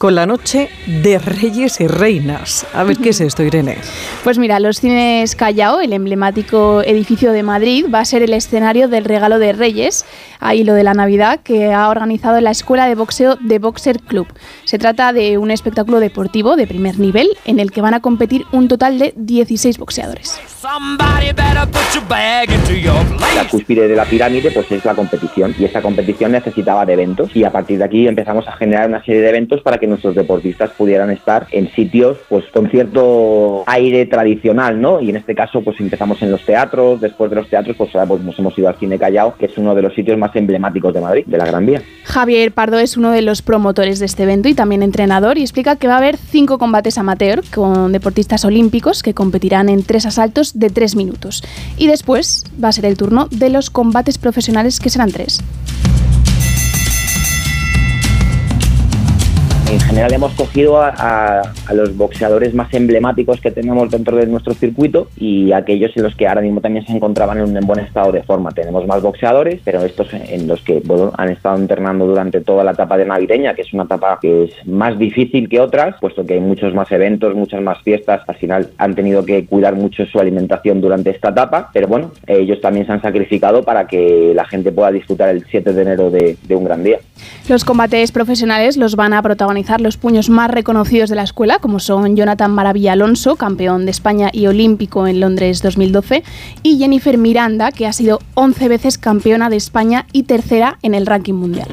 con la noche de reyes y reinas. A ver, ¿qué es esto, Irene? Pues mira, los cines Callao, el emblemático edificio de Madrid, va a ser el escenario del regalo de Reyes, ahí lo de la Navidad, que ha organizado la Escuela de Boxeo de Boxer Club. Se trata de un espectáculo deportivo de primer nivel en el que van a competir un total de 16 boxeadores. La cúspide de la pirámide pues es la competición y esa competición necesitaba de eventos y a partir de aquí empezamos a generar una serie de eventos para que nuestros deportistas pudieran estar en sitios pues con cierto aire tradicional, ¿no? Y en este caso pues empezamos en los teatros, después de los teatros pues ahora pues, nos hemos ido al Cine Callao, que es uno de los sitios más emblemáticos de Madrid, de la Gran Vía. Javier Pardo es uno de los promotores de este evento y también entrenador y explica que va a haber cinco combates amateur con deportistas olímpicos que competirán en tres asaltos de tres minutos. Y después va a ser el turno de los combates profesionales que serán tres. En general hemos cogido a, a- a los boxeadores más emblemáticos que tenemos dentro de nuestro circuito y aquellos en los que ahora mismo también se encontraban en un buen estado de forma. Tenemos más boxeadores, pero estos en los que bueno, han estado entrenando durante toda la etapa de navideña, que es una etapa que es más difícil que otras, puesto que hay muchos más eventos, muchas más fiestas. Al final han tenido que cuidar mucho su alimentación durante esta etapa, pero bueno, ellos también se han sacrificado para que la gente pueda disfrutar el 7 de enero de- de un gran día. Los combates profesionales los van a protagonizar los puños más reconocidos de la escuela, como son Jonathan Maravilla Alonso, campeón de España y olímpico en Londres 2012, y Jennifer Miranda, que ha sido 11 veces campeona de España y tercera en el ranking mundial.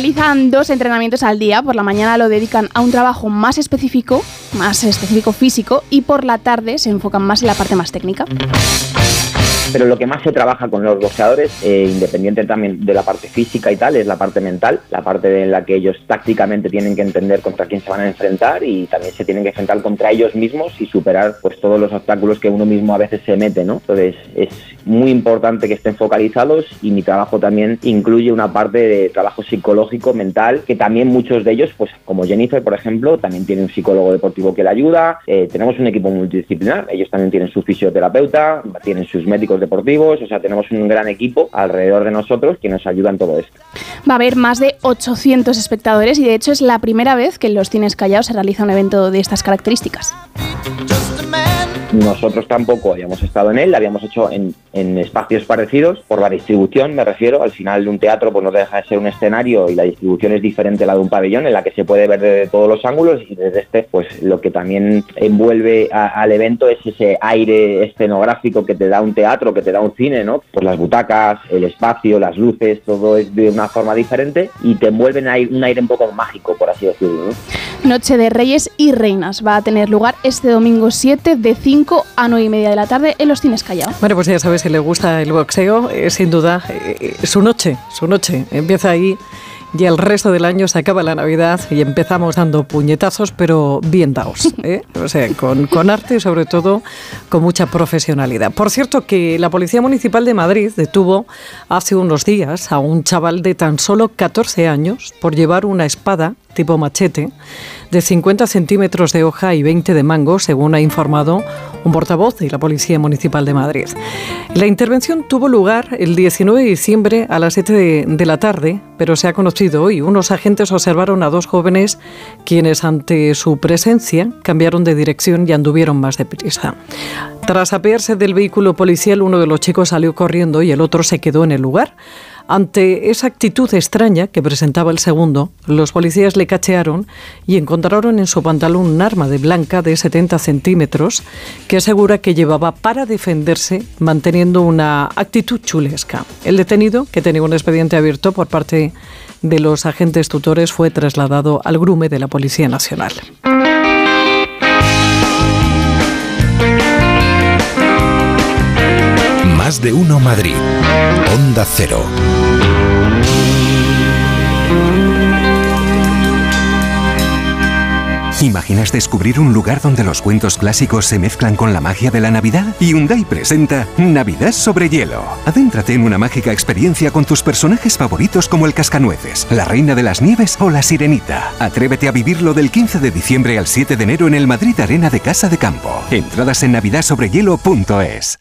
Realizan dos entrenamientos al día. Por la mañana lo dedican a un trabajo más específico, más específico físico, y por la tarde se enfocan más en la parte más técnica. Pero lo que más se trabaja con los boxeadores, eh, independiente también de la parte física y tal, es la parte mental, la parte en la que ellos tácticamente tienen que entender contra quién se van a enfrentar y también se tienen que enfrentar contra ellos mismos y superar pues todos los obstáculos que uno mismo a veces se mete, ¿no? Entonces es muy importante que estén focalizados y mi trabajo también incluye una parte de trabajo psicológico, mental, que también muchos de ellos, pues como Jennifer, por ejemplo, también tiene un psicólogo deportivo que le ayuda, eh, tenemos un equipo multidisciplinar, ellos también tienen su fisioterapeuta, tienen sus médicos deportivos, o sea, tenemos un gran equipo alrededor de nosotros que nos ayuda en todo esto. Va a haber más de 800 espectadores y de hecho es la primera vez que en los cines callados se realiza un evento de estas características. Nosotros tampoco habíamos estado en él, habíamos hecho en, en espacios parecidos, por la distribución me refiero, al final de un teatro pues no deja de ser un escenario y la distribución es diferente a la de un pabellón en la que se puede ver desde todos los ángulos y desde este pues lo que también envuelve a- al evento es ese aire escenográfico que te da un teatro, que te da un cine, ¿no? Pues las butacas, el espacio, las luces, todo es de una forma diferente y te envuelven ahí un aire un poco mágico, por así decirlo, ¿no? Noche de Reyes y Reinas va a tener lugar este domingo 7 de 5 a 9 y media de la tarde en los cines Callao. Bueno, pues ya sabes, si le gusta el boxeo, eh, sin duda, eh, eh, su noche, su noche. Empieza ahí y el resto del año se acaba la Navidad y empezamos dando puñetazos, pero bien dados. [LAUGHS] ¿eh? O sea, con, con arte y sobre todo con mucha profesionalidad. Por cierto, que la Policía Municipal de Madrid detuvo hace unos días a un chaval de tan solo 14 años por llevar una espada tipo machete de 50 centímetros de hoja y 20 de mango, según ha informado un portavoz de la Policía Municipal de Madrid. La intervención tuvo lugar el 19 de diciembre a las 7 de, la tarde, pero se ha conocido hoy. Unos agentes observaron a dos jóvenes quienes ante su presencia cambiaron de dirección y anduvieron más deprisa. Tras apearse del vehículo policial, uno de los chicos salió corriendo y el otro se quedó en el lugar. Ante esa actitud extraña que presentaba el segundo, los policías le cachearon y encontraron en su pantalón un arma de blanca de 70 centímetros que asegura que llevaba para defenderse manteniendo una actitud chulesca. El detenido, que tenía un expediente abierto por parte de los agentes tutores, fue trasladado al grume de la Policía Nacional. De uno Madrid. Onda Cero. ¿Imaginas descubrir un lugar donde los cuentos clásicos se mezclan con la magia de la Navidad? Hyundai presenta Navidad sobre hielo. Adéntrate en una mágica experiencia con tus personajes favoritos como el Cascanueces, la Reina de las Nieves o la Sirenita. Atrévete a vivirlo del 15 de diciembre al 7 de enero en el Madrid Arena de Casa de Campo. Entradas en navidadsobrehielo.es.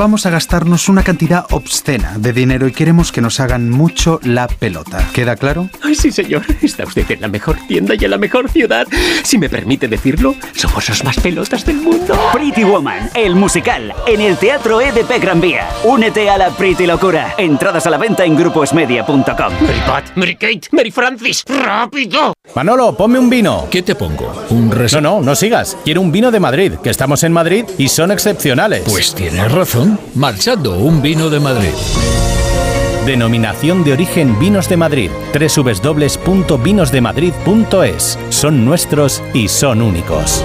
Vamos a gastarnos una cantidad obscena de dinero y queremos que nos hagan mucho la pelota. ¿Queda claro? Ay, sí, señor. Está usted en la mejor tienda y en la mejor ciudad. Si me permite decirlo, somos los más pelotas del mundo. Pretty Woman, el musical, en el Teatro EDP Gran Vía. Únete a la Pretty Locura. Entradas a la venta en gruposmedia.com. Mary Pat, Mary Kate, Mary Francis, ¡rápido! Manolo, ponme un vino. ¿Qué te pongo? ¿Un res... No, no, no sigas. Quiero un vino de Madrid, que estamos en Madrid y son excepcionales. Pues tienes razón. Marchando, un vino de Madrid. Denominación de origen Vinos de Madrid. www.vinosdemadrid.es. Son nuestros y son únicos.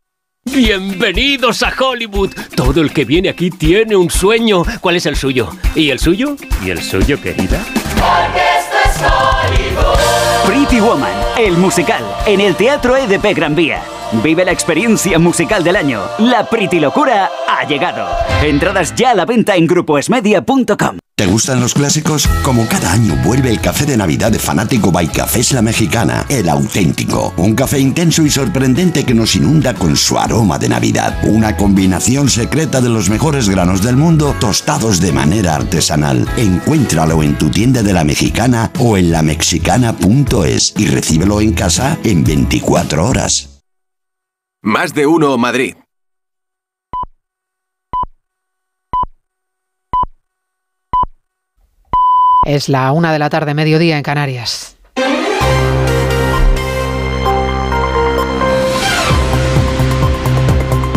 Bienvenidos a Hollywood. Todo el que viene aquí tiene un sueño. ¿Cuál es el suyo? ¿Y el suyo? ¿Y el suyo, querida? Porque esto es Hollywood. Pretty Woman, el musical, en el Teatro EDP Gran Vía. Vive la experiencia musical del año. La Pretty Locura ha llegado. Entradas ya a la venta en gruposmedia.com. ¿Te gustan los clásicos? Como cada año vuelve el café de Navidad de Fanático by Cafés La Mexicana, el auténtico. Un café intenso y sorprendente que nos inunda con su aroma de Navidad. Una combinación secreta de los mejores granos del mundo tostados de manera artesanal. Encuéntralo en tu tienda de La Mexicana o en lamexicana.es y recíbelo en casa en 24 horas. Más de uno Madrid. Es la una de la tarde, mediodía en Canarias.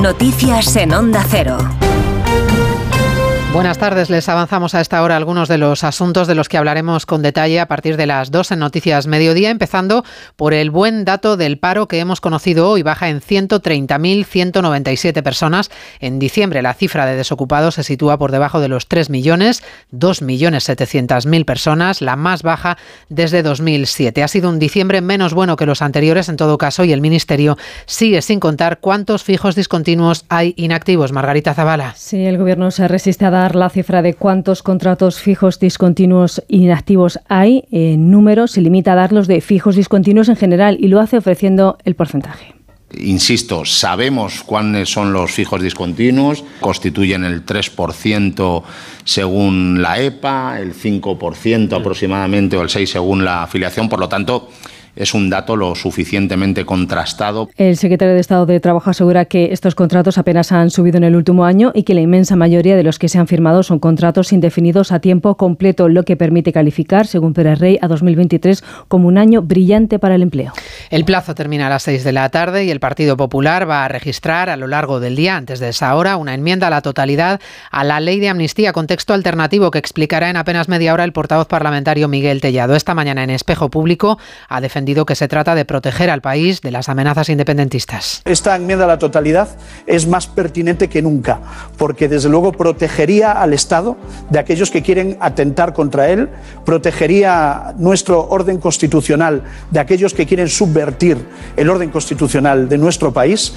Noticias en Onda Cero. Buenas tardes, les avanzamos a esta hora algunos de los asuntos de los que hablaremos con detalle a partir de las 2 en Noticias Mediodía, empezando por el buen dato del paro que hemos conocido hoy, baja en 130.197 personas. En diciembre la cifra de desocupados se sitúa por debajo de los 3 millones, 2.700.000 personas, la más baja desde 2007. Ha sido un diciembre menos bueno que los anteriores en todo caso y el Ministerio sigue sin contar cuántos fijos discontinuos hay inactivos. Margarita Zavala. Sí, el Gobierno se resiste a dar la cifra de cuántos contratos fijos discontinuos inactivos hay en números, se limita a dar los de fijos discontinuos en general y lo hace ofreciendo el porcentaje. Insisto, sabemos cuáles son los fijos discontinuos, constituyen el 3% según la EPA, el 5% aproximadamente o el 6% según la afiliación, por lo tanto, es un dato lo suficientemente contrastado. El secretario de Estado de Trabajo asegura que estos contratos apenas han subido en el último año y que la inmensa mayoría de los que se han firmado son contratos indefinidos a tiempo completo, lo que permite calificar, según Pérez Rey, a 2023 como un año brillante para el empleo. El plazo termina a las 6 de la tarde y el Partido Popular va a registrar a lo largo del día, antes de esa hora, una enmienda a la totalidad a la ley de amnistía con texto alternativo que explicará en apenas media hora el portavoz parlamentario Miguel Tellado. Esta mañana en Espejo Público ha defendido que se trata de proteger al país de las amenazas independentistas. Esta enmienda a la totalidad es más pertinente que nunca, porque desde luego protegería al Estado de aquellos que quieren atentar contra él, protegería nuestro orden constitucional de aquellos que quieren subvertir el orden constitucional de nuestro país.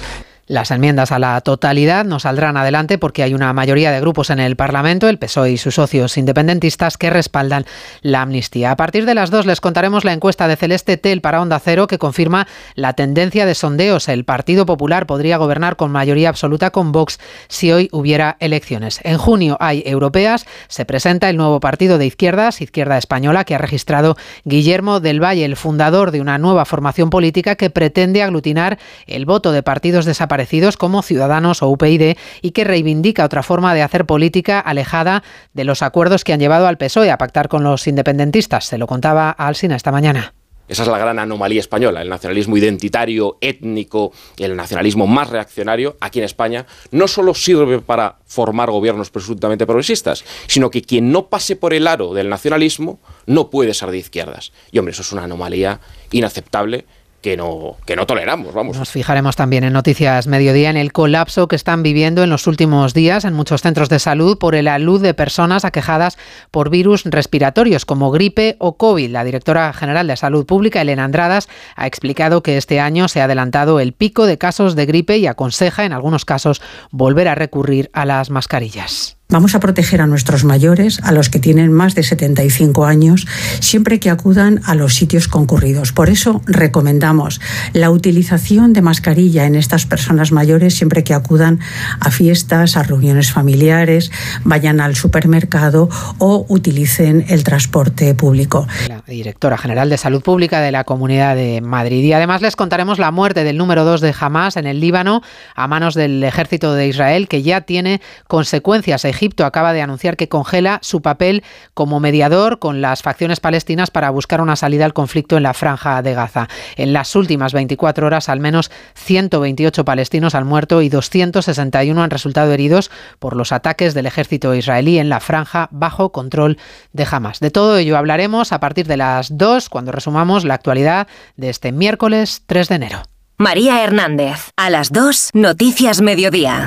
Las enmiendas a la totalidad no saldrán adelante porque hay una mayoría de grupos en el Parlamento, el PSOE y sus socios independentistas, que respaldan la amnistía. A partir de las dos les contaremos la encuesta de Celeste Tel para Onda Cero que confirma la tendencia de sondeos. El Partido Popular podría gobernar con mayoría absoluta con Vox si hoy hubiera elecciones. En junio hay europeas. Se presenta el nuevo partido de izquierdas, Izquierda Española, que ha registrado Guillermo del Valle, el fundador de una nueva formación política que pretende aglutinar el voto de partidos desaparecidos como Ciudadanos o UPyD y que reivindica otra forma de hacer política alejada de los acuerdos que han llevado al PSOE a pactar con los independentistas. Se lo contaba a Alsina esta mañana. Esa es la gran anomalía española, el nacionalismo identitario, étnico, el nacionalismo más reaccionario aquí en España, no solo sirve para formar gobiernos presuntamente progresistas, sino que quien no pase por el aro del nacionalismo no puede ser de izquierdas. Y hombre, eso es una anomalía inaceptable que no, que no toleramos, vamos. Nos fijaremos también en Noticias Mediodía en el colapso que están viviendo en los últimos días en muchos centros de salud por el alud de personas aquejadas por virus respiratorios como gripe o COVID. La directora general de Salud Pública, Elena Andradas, ha explicado que este año se ha adelantado el pico de casos de gripe y aconseja en algunos casos volver a recurrir a las mascarillas. Vamos a proteger a nuestros mayores, a los que tienen más de 75 años, siempre que acudan a los sitios concurridos. Por eso recomendamos la utilización de mascarilla en estas personas mayores siempre que acudan a fiestas, a reuniones familiares, vayan al supermercado o utilicen el transporte público. La directora general de Salud Pública de la Comunidad de Madrid. Y además les contaremos la muerte del número 2 de Hamas en el Líbano a manos del ejército de Israel, que ya tiene consecuencias Egipto acaba de anunciar que congela su papel como mediador con las facciones palestinas para buscar una salida al conflicto en la franja de Gaza. En las últimas 24 horas, al menos 128 palestinos han muerto y 261 han resultado heridos por los ataques del ejército israelí en la franja bajo control de Hamas. De todo ello hablaremos a partir de las 2 cuando resumamos la actualidad de este miércoles 3 de enero. María Hernández, a las 2, Noticias Mediodía.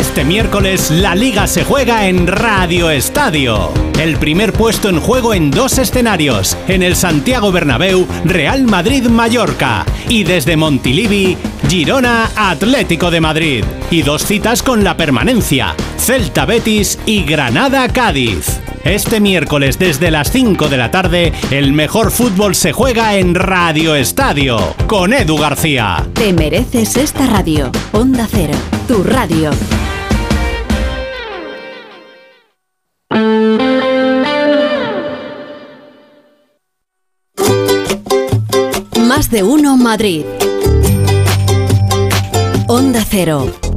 Este miércoles la liga se juega en Radio Estadio. El primer puesto en juego en dos escenarios, en el Santiago Bernabéu, Real Madrid-Mallorca y desde Montilivi, Girona Atlético de Madrid. Y dos citas con la permanencia, Celta Betis y Granada Cádiz. Este miércoles desde las 5 de la tarde, el mejor fútbol se juega en Radio Estadio, con Edu García. Te mereces esta radio. Onda Cero, tu radio. Más de uno Madrid. Onda Cero.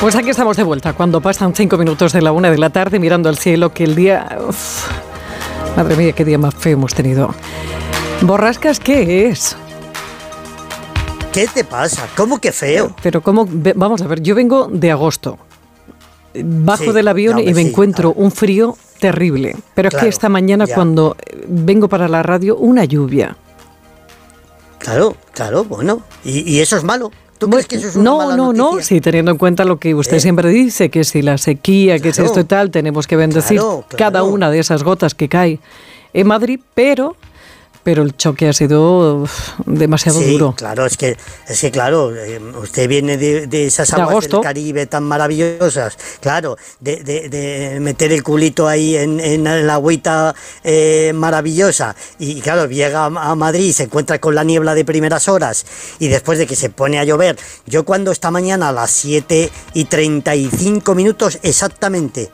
Pues aquí estamos de vuelta, cuando pasan cinco minutos de la una de la tarde mirando al cielo, que el día... uf, madre mía, qué día más feo hemos tenido. ¿Borrascas qué es? ¿Qué te pasa? ¿Cómo que feo? Pero cómo... Vamos a ver, yo vengo de agosto. Bajo Sí, del avión no, y me sí, encuentro un frío terrible. Pero es que esta mañana ya. cuando eh, vengo para la radio, una lluvia. Claro, claro, bueno. ¿Y, y eso es malo? ¿Tú crees que eso es una No, mala no, no, sí, teniendo en cuenta lo que usted Eh. siempre dice, que si la sequía, que si esto y tal, tenemos que bendecir Claro, cada una de esas gotas que cae en Madrid, pero, pero el choque ha sido uf, demasiado Sí, duro. claro, es que, es que claro, eh, usted viene de, de esas De aguas agosto. del Caribe tan maravillosas, claro, de, de- de meter el culito ahí en, en la agüita eh, maravillosa y claro, llega a, a Madrid y se encuentra con la niebla de primeras horas y después de que se pone a llover, yo cuando esta mañana a las 7 y 35 minutos exactamente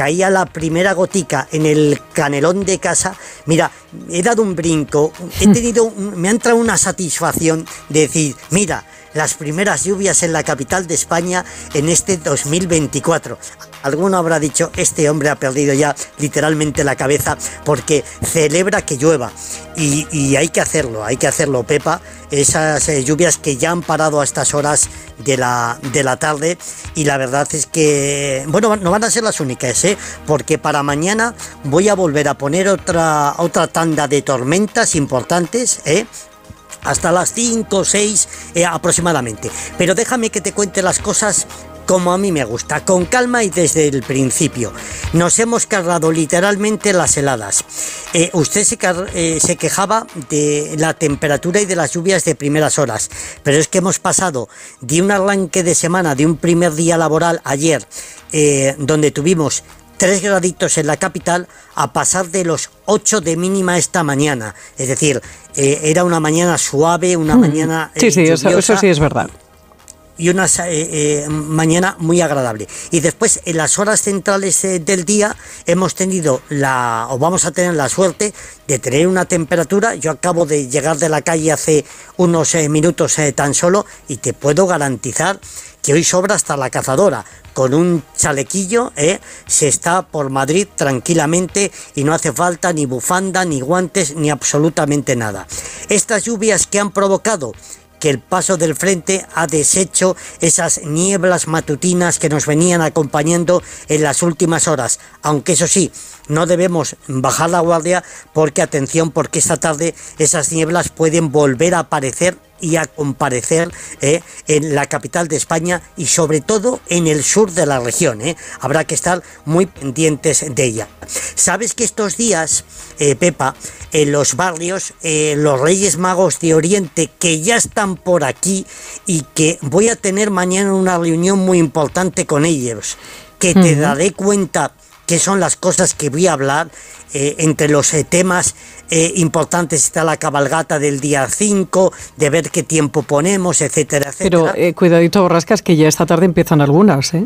caía la primera gotica en el canelón de casa, mira, he dado un brinco, he tenido, un- me ha entrado una satisfacción de decir, mira, las primeras lluvias en la capital de España en este 2024. Alguno habrá dicho, este hombre ha perdido ya literalmente la cabeza porque celebra que llueva. Y, hay que hacerlo, hay que hacerlo, Pepa. Esas eh, lluvias que ya han parado a estas horas de la, de la tarde. Y la verdad es que, bueno, no van a ser las únicas, ¿eh? porque para mañana voy a volver a poner otra, otra tanda de tormentas importantes, ¿eh? Hasta las 5 o 6 eh, aproximadamente. Pero déjame que te cuente las cosas como a mí me gusta, con calma y desde el principio. Nos hemos cargado literalmente las heladas. Eh, usted eh, se quejaba de la temperatura y de las lluvias de primeras horas, pero es que hemos pasado de un arranque de semana, de un primer día laboral ayer, eh, donde tuvimos 3 graditos en la capital a pasar de los 8 de mínima esta mañana. Es decir, eh, era una mañana suave, una Mm. mañana... Sí, eh, sí, eso, eso sí es verdad. y una eh, eh, mañana muy agradable. Y después, en las horas centrales eh, del día, hemos tenido la, o vamos a tener la suerte de tener una temperatura. Yo acabo de llegar de la calle hace unos minutos tan solo y te puedo garantizar que hoy sobra hasta la cazadora. Con un chalequillo eh, se está por Madrid tranquilamente y no hace falta ni bufanda, ni guantes, ni absolutamente nada. Estas lluvias que han provocado que el paso del frente ha deshecho esas nieblas matutinas que nos venían acompañando en las últimas horas. Aunque eso sí, no debemos bajar la guardia porque atención, porque esta tarde esas nieblas pueden volver a aparecer y a comparecer eh, en la capital de España y sobre todo en el sur de la región. eh. Habrá que estar muy pendientes de ella. Sabes que estos días, eh, Pepa, en los barrios, los Reyes Magos de Oriente, que ya están por aquí y que voy a tener mañana una reunión muy importante con ellos, que te daré cuenta qué son las cosas que voy a hablar. eh, entre los eh, temas eh, importantes está la cabalgata del día 5, de ver qué tiempo ponemos, etcétera, etcétera. Pero cuidadito, Borrascas, que ya esta tarde empiezan algunas, ¿eh?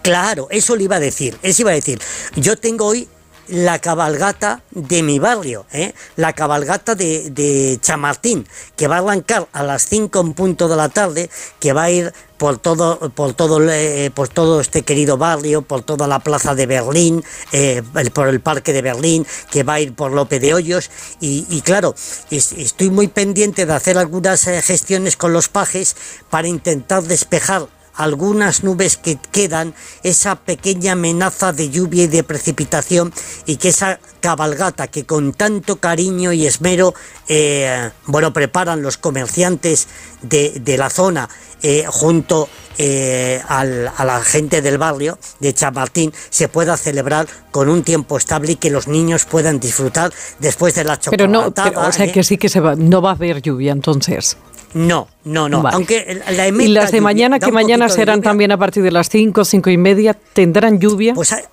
Claro, eso le iba a decir, eso iba a decir. Yo tengo hoy la cabalgata de mi barrio, ¿eh? la cabalgata de, de Chamartín, que va a arrancar a las 5 en punto de la tarde, que va a ir por todo, por todo, eh, por todo este querido barrio, por toda la plaza de Berlín, eh, por el parque de Berlín, que va a ir por Lope de Hoyos. Y, claro, es- estoy muy pendiente de hacer algunas eh, gestiones con los pajes para intentar despejar algunas nubes que quedan, esa pequeña amenaza de lluvia y de precipitación y que esa cabalgata que con tanto cariño y esmero, eh, bueno, preparan los comerciantes de, de la zona eh, junto eh, al- a la gente del barrio de Chamartín se pueda celebrar con un tiempo estable y que los niños puedan disfrutar después de la Pero no, chocolatada. pero, o sea ¿eh? que sí que se va, no va a haber lluvia entonces. No, no, no. Vale. Aunque la Y las de lluvia, mañana, que mañana serán lluvia. también a partir de las 5, 5 y media, ¿tendrán lluvia? Pues, hay-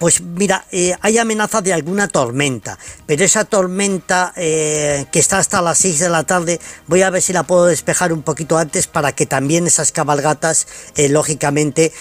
pues mira, eh, hay amenaza de alguna tormenta, pero esa tormenta eh, que está hasta las 6 de la tarde, voy a ver si la puedo despejar un poquito antes para que también esas cabalgatas, eh, lógicamente,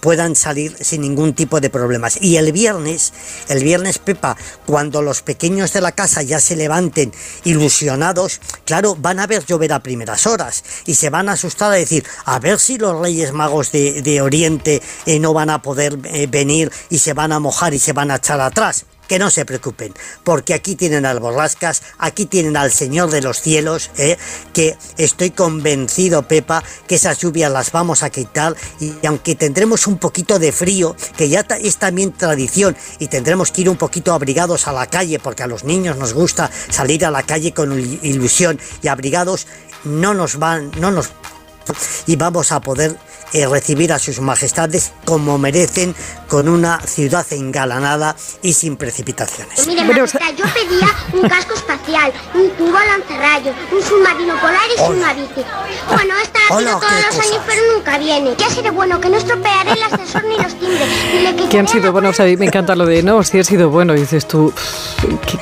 puedan salir sin ningún tipo de problemas. Y el viernes, el viernes, Pepa, cuando los pequeños de la casa ya se levanten ilusionados, claro, van a ver llover a primeras horas y se van a asustar a decir, a ver si los Reyes Magos de, de Oriente no van a poder venir y se van a mojar y se van a echar atrás. Que no se preocupen, porque aquí tienen al Borrascas, aquí tienen al Señor de los cielos, eh, que estoy convencido, Pepa, que esas lluvias las vamos a quitar y aunque tendremos un poquito de frío, que ya es también tradición y tendremos que ir un poquito abrigados a la calle, porque a los niños nos gusta salir a la calle con il- ilusión y abrigados, no nos van, no nos y vamos a poder eh, recibir a sus majestades como merecen, con una ciudad engalanada y sin precipitaciones. Mire, majestad, yo pedía un casco espacial, un tubo lanzarrayos, un submarino polar y una bici. Bueno, está haciendo todos los años, pero nunca viene. Ya seré bueno que no estropearé el ascensor ni los timbres. Dile que ¿Qué han sido buenos? A mí me encanta lo de no, si ha sido bueno. dices tú,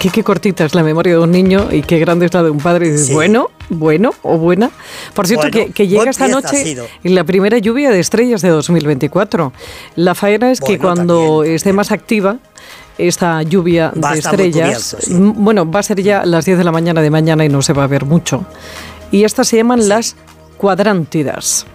qué, qué, cortita es la memoria de un niño y qué grande es la de un padre. Y dices, bueno, bueno o buena. Por cierto, que, que, llega esta noche la primera lluvia de estrellas de 2024. La faena es que cuando esté más activa, esta lluvia de estrellas, bueno, va a ser ya las 10 de la mañana de mañana y no se va a ver mucho. Y estas se llaman las cuadrántidas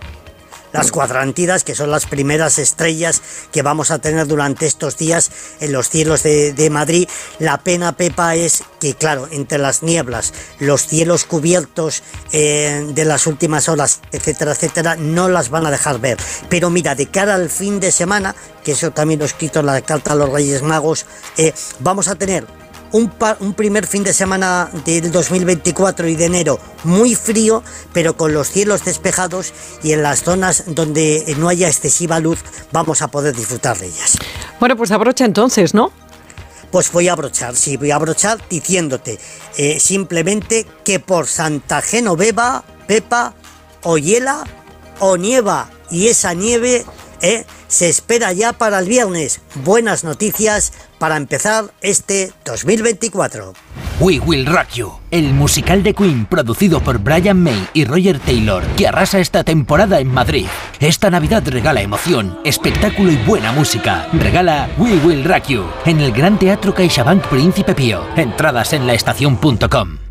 las cuadrantidas, que son las primeras estrellas que vamos a tener durante estos días en los cielos de, Madrid. La pena, Pepa, es que, claro, entre las nieblas, los cielos cubiertos eh, de las últimas horas, etcétera, etcétera, no las van a dejar ver. Pero mira, de cara al fin de semana, que eso también lo he escrito en la carta a los Reyes Magos, eh, vamos a tener un, un, primer fin de semana del 2024 y de enero muy frío, pero con los cielos despejados y en las zonas donde no haya excesiva luz vamos a poder disfrutar de ellas. Bueno, pues abrocha entonces, ¿no? Pues voy a abrochar, sí, voy a abrochar diciéndote eh, simplemente que por Santa Genoveva, Pepa, o hiela o nieva, y esa nieve eh, se espera ya para el viernes. Buenas noticias para empezar este 2024. We Will Rock You, el musical de Queen producido por Brian May y Roger Taylor, que arrasa esta temporada en Madrid. Esta Navidad regala emoción, espectáculo y buena música. Regala We Will Rock You en el Gran Teatro CaixaBank Príncipe Pío. Entradas en laestacion.com.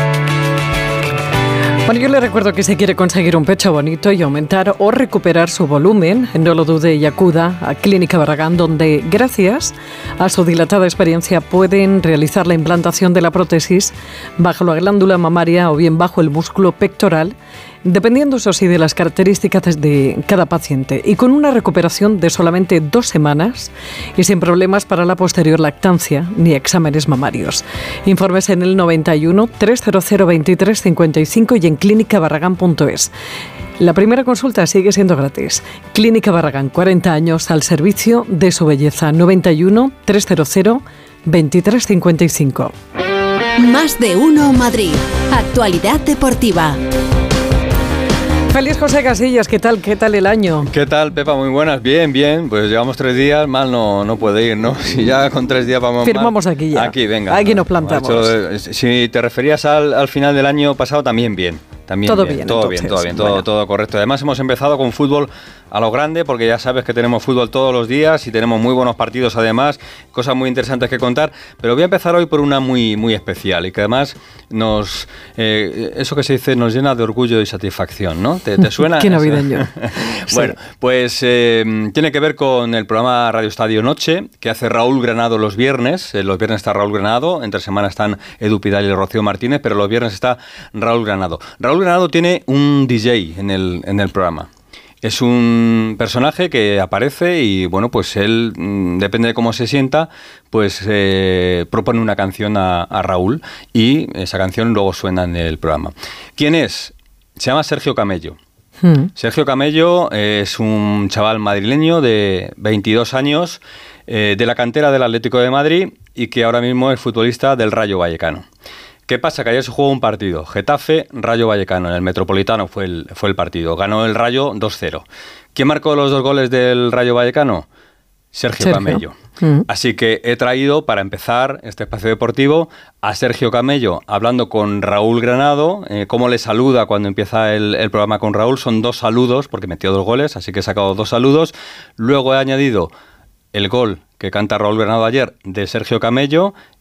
Yo le recuerdo que si quiere conseguir un pecho bonito y aumentar o recuperar su volumen, no lo dude y acuda a Clínica Barragán, donde gracias a su dilatada experiencia pueden realizar la implantación de la prótesis bajo la glándula mamaria o bien bajo el músculo pectoral dependiendo eso sí de las características de cada paciente y con una recuperación de solamente dos semanas y sin problemas para la posterior lactancia ni exámenes mamarios. Informes en el 91 300 23 55 y en clínicabarragán.es. La primera consulta sigue siendo gratis. Clínica Barragán, 40 años al servicio de su belleza. 91 300 23 55. Más de uno Madrid. Actualidad deportiva. Feliz José Casillas, ¿qué tal? ¿Qué tal el año? ¿Qué tal, Pepa? Muy buenas. Bien, bien. Pues llevamos tres días, mal no, no puede ir, ¿no? [LAUGHS] Si ya con tres días vamos Firmamos aquí ya. Aquí, venga. Aquí nos plantamos. si te referías al, al final del año pasado, también bien. También todo bien, todo bien, todo bien, todo, todo correcto. Además hemos empezado con fútbol a lo grande, porque ya sabes que tenemos fútbol todos los días y tenemos muy buenos partidos además, cosas muy interesantes que contar. Pero voy a empezar hoy por una muy, muy especial y que además nos, eh, eso que se dice, nos llena de orgullo y satisfacción, ¿no? ¿Te, suena? [LAUGHS] Qué navideño. [LAUGHS] bueno, pues eh, tiene que ver con el programa Radio Estadio Noche que hace Raúl Granado los viernes. Eh, los viernes está Raúl Granado, entre semana están Edu Pidal y Rocío Martínez, pero los viernes está Raúl Granado. Raúl Granado tiene un DJ en el, en el programa. Es un personaje que aparece y bueno, pues él, mm, depende de cómo se sienta, pues eh, propone una canción a, Raúl y esa canción luego suena en el programa. ¿Quién es? Se llama Sergio Camello. Hmm. Sergio Camello es un chaval madrileño de 22 años, eh, de la cantera del Atlético de Madrid y que ahora mismo es futbolista del Rayo Vallecano. ¿Qué pasa? Que ayer se jugó un partido. Getafe, Rayo Vallecano. En el Metropolitano fue el, fue el partido. Ganó el Rayo 2-0. ¿Quién marcó los dos goles del Rayo Vallecano? Sergio, Camello. Mm. Así que he traído para empezar este espacio deportivo a Sergio Camello hablando con Raúl Granado, eh, cómo le saluda cuando empieza el, el, programa con Raúl. Son dos saludos, porque metió dos goles, así que he sacado dos saludos. Luego he añadido el gol que canta Raúl Granado ayer de Sergio Camello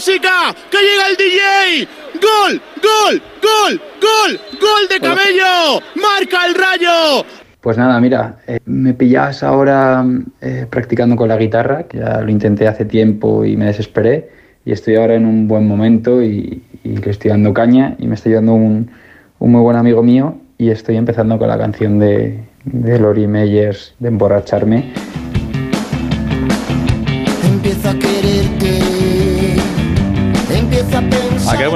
música, que llega el DJ. Gol, gol, gol, gol, gol de Camello. Marca el rayo. Pues nada, mira, eh, me pillas ahora eh, practicando con la guitarra, que ya lo intenté hace tiempo y me desesperé, y estoy ahora en un buen momento y, y le estoy dando caña y me está ayudando un, un muy buen amigo mío y estoy empezando con la canción de, de Lori Meyers de Emborracharme.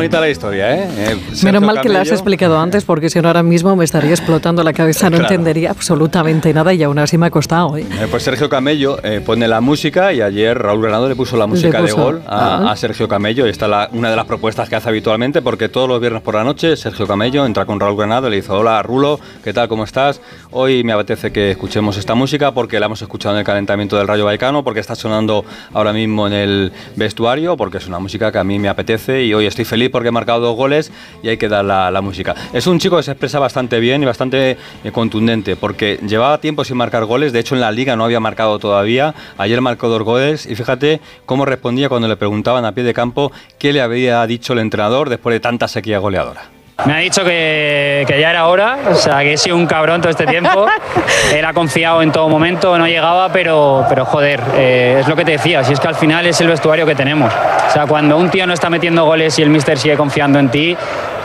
Bonita la historia, ¿eh? Menos mal que la has explicado antes, porque si no ahora mismo me estaría explotando la cabeza, no Claro. entendería absolutamente nada y aún así me ha costado. ¿eh? Eh, pues Sergio Camello eh, pone la música y ayer Raúl Granado le puso la música puso, de gol a, ah. a Sergio Camello. Y esta es la- una de las propuestas que hace habitualmente porque todos los viernes por la noche Sergio Camello entra con Raúl Granado y le dice, hola Rulo, ¿qué tal? ¿Cómo estás? Hoy me apetece que escuchemos esta música porque la hemos escuchado en el calentamiento del Rayo Vallecano, porque está sonando ahora mismo en el vestuario, porque es una música que a mí me apetece y hoy estoy feliz porque he marcado dos goles y hay que dar la, la música. Es un chico que se expresa bastante bien y bastante eh, contundente porque llevaba tiempo sin marcar goles, de hecho en la liga no había marcado todavía, ayer marcó dos goles y fíjate cómo respondía cuando le preguntaban a pie de campo qué le había dicho el entrenador después de tanta sequía goleadora. Me ha dicho que, que ya era hora, o sea, que he sido un cabrón todo este tiempo. [LAUGHS] Él ha confiado en todo momento, no llegaba, pero, pero joder, eh, es lo que te decía, si es que al final es el vestuario que tenemos. O sea, cuando un tío no está metiendo goles y el mister sigue confiando en ti,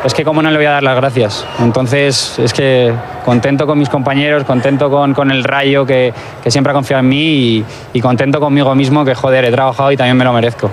es que cómo no le voy a dar las gracias. Entonces, es que contento con mis compañeros, contento con, con el rayo que, que siempre ha confiado en mí y, y contento conmigo mismo que, joder, he trabajado y también me lo merezco.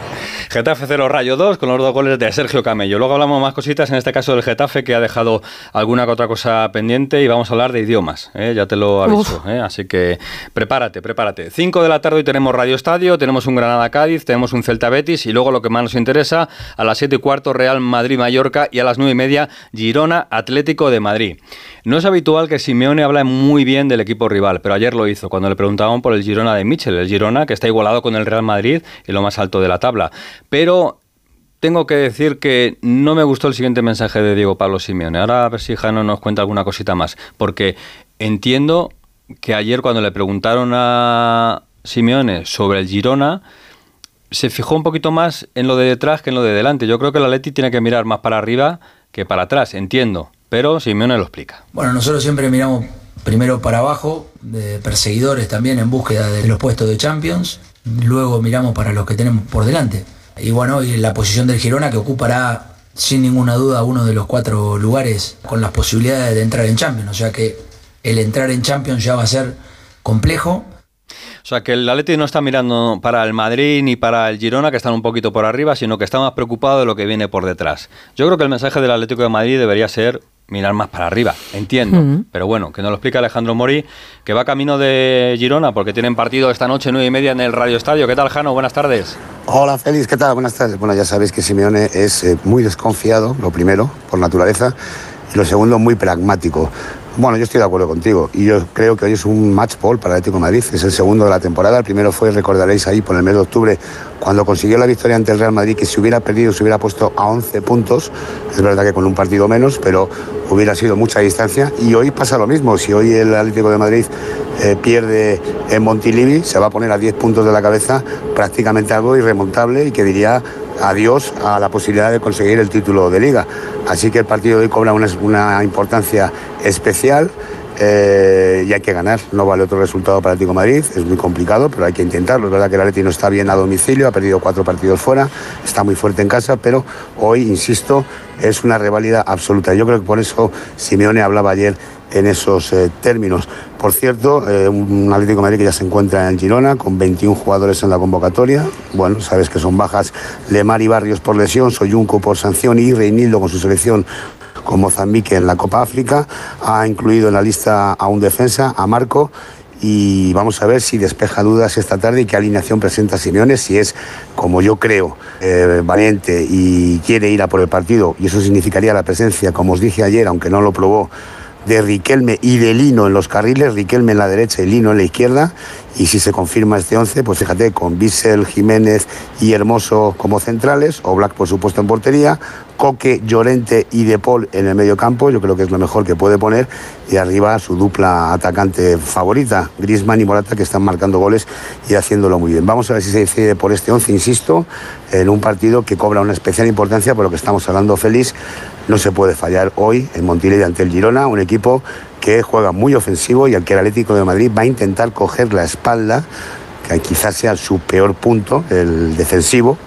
Getafe 0 Rayo 2 con los dos goles de Sergio Camello. Luego hablamos más cositas, en este caso del Getafe que ha dejado alguna que otra cosa pendiente y vamos a hablar de idiomas, ¿eh? ya te lo aviso. ¿eh? Así que prepárate, prepárate. 5 de la tarde hoy tenemos Radio Estadio, tenemos un Granada Cádiz, tenemos un Celta Betis y luego lo que más nos interesa, a las 7 y cuarto Real Madrid Mallorca y a las 9 y media Girona Atlético de Madrid. No es habitual que Simeone hable muy bien del equipo rival, pero ayer lo hizo cuando le preguntaban por el Girona de Michel, el Girona que está igualado con el Real Madrid y lo más alto de la tabla. Pero tengo que decir que no me gustó el siguiente mensaje de Diego Pablo Simeone. Ahora a ver si Jano nos cuenta alguna cosita más, porque entiendo que ayer cuando le preguntaron a Simeone sobre el Girona, se fijó un poquito más en lo de detrás que en lo de delante. Yo creo que el Atleti tiene que mirar más para arriba que para atrás, entiendo, pero Simeone lo explica. Bueno, nosotros siempre miramos primero para abajo, de perseguidores también en búsqueda de los puestos de Champions, luego miramos para los que tenemos por delante. Y bueno, y la posición del Girona que ocupará sin ninguna duda uno de los cuatro lugares con las posibilidades de entrar en Champions, o sea que el entrar en Champions ya va a ser complejo, O sea, que el Atleti no está mirando para el Madrid ni para el Girona, que están un poquito por arriba, sino que está más preocupado de lo que viene por detrás. Yo creo que el mensaje del Atlético de Madrid debería ser mirar más para arriba, entiendo. Pero bueno, que nos lo explica Alejandro Mori, que va camino de Girona, porque tienen partido esta noche, nueve y media, en el Radio Estadio. ¿Qué tal, Jano? Buenas tardes. Hola Félix, ¿qué tal? Buenas tardes. Bueno, ya sabéis que Simeone es eh, muy desconfiado, lo primero, por naturaleza, y lo segundo, muy pragmático. Bueno, yo estoy de acuerdo contigo y yo creo que hoy es un match ball para el Atlético de Madrid. Es el segundo de la temporada. El primero fue, recordaréis ahí, por el mes de octubre, cuando consiguió la victoria ante el Real Madrid, que si hubiera perdido se hubiera puesto a 11 puntos. Es verdad que con un partido menos, pero hubiera sido mucha distancia. Y hoy pasa lo mismo. Si hoy el Atlético de Madrid eh, pierde en Montilivi, se va a poner a 10 puntos de la cabeza, prácticamente algo irremontable y que diría adiós a la posibilidad de conseguir el título de liga. Así que el partido de hoy cobra una, una importancia especial eh, y hay que ganar. No vale otro resultado para Atlético Madrid, es muy complicado, pero hay que intentarlo. Es verdad que el Atlético no está bien a domicilio, ha perdido cuatro partidos fuera, está muy fuerte en casa, pero hoy, insisto, es una reválida absoluta. Yo creo que por eso Simeone hablaba ayer en esos eh, términos. Por cierto, eh, un Atlético Madrid que ya se encuentra en Girona con 21 jugadores en la convocatoria. Bueno, sabes que son bajas Lemar y Barrios por lesión, Soyunco por sanción y Reinildo con su selección con Mozambique en la Copa África. Ha incluido en la lista a un defensa, a Marco. Y vamos a ver si despeja dudas esta tarde y qué alineación presenta Simeone, si es, como yo creo, eh, valiente y quiere ir a por el partido. Y eso significaría la presencia, como os dije ayer, aunque no lo probó, de Riquelme y de Lino en los carriles, Riquelme en la derecha y Lino en la izquierda, y si se confirma este 11, pues fíjate, con Bissell, Jiménez y Hermoso como centrales, o Black por supuesto en portería, Coque, Llorente y De Paul en el medio campo, yo creo que es lo mejor que puede poner, y arriba su dupla atacante favorita, Griezmann y Morata, que están marcando goles y haciéndolo muy bien. Vamos a ver si se decide por este 11, insisto, en un partido que cobra una especial importancia por lo que estamos hablando, Félix, no se puede fallar hoy en Montilí ante el Girona, un equipo que juega muy ofensivo y al que el Atlético de Madrid va a intentar coger la espalda, que quizás sea su peor punto, el defensivo,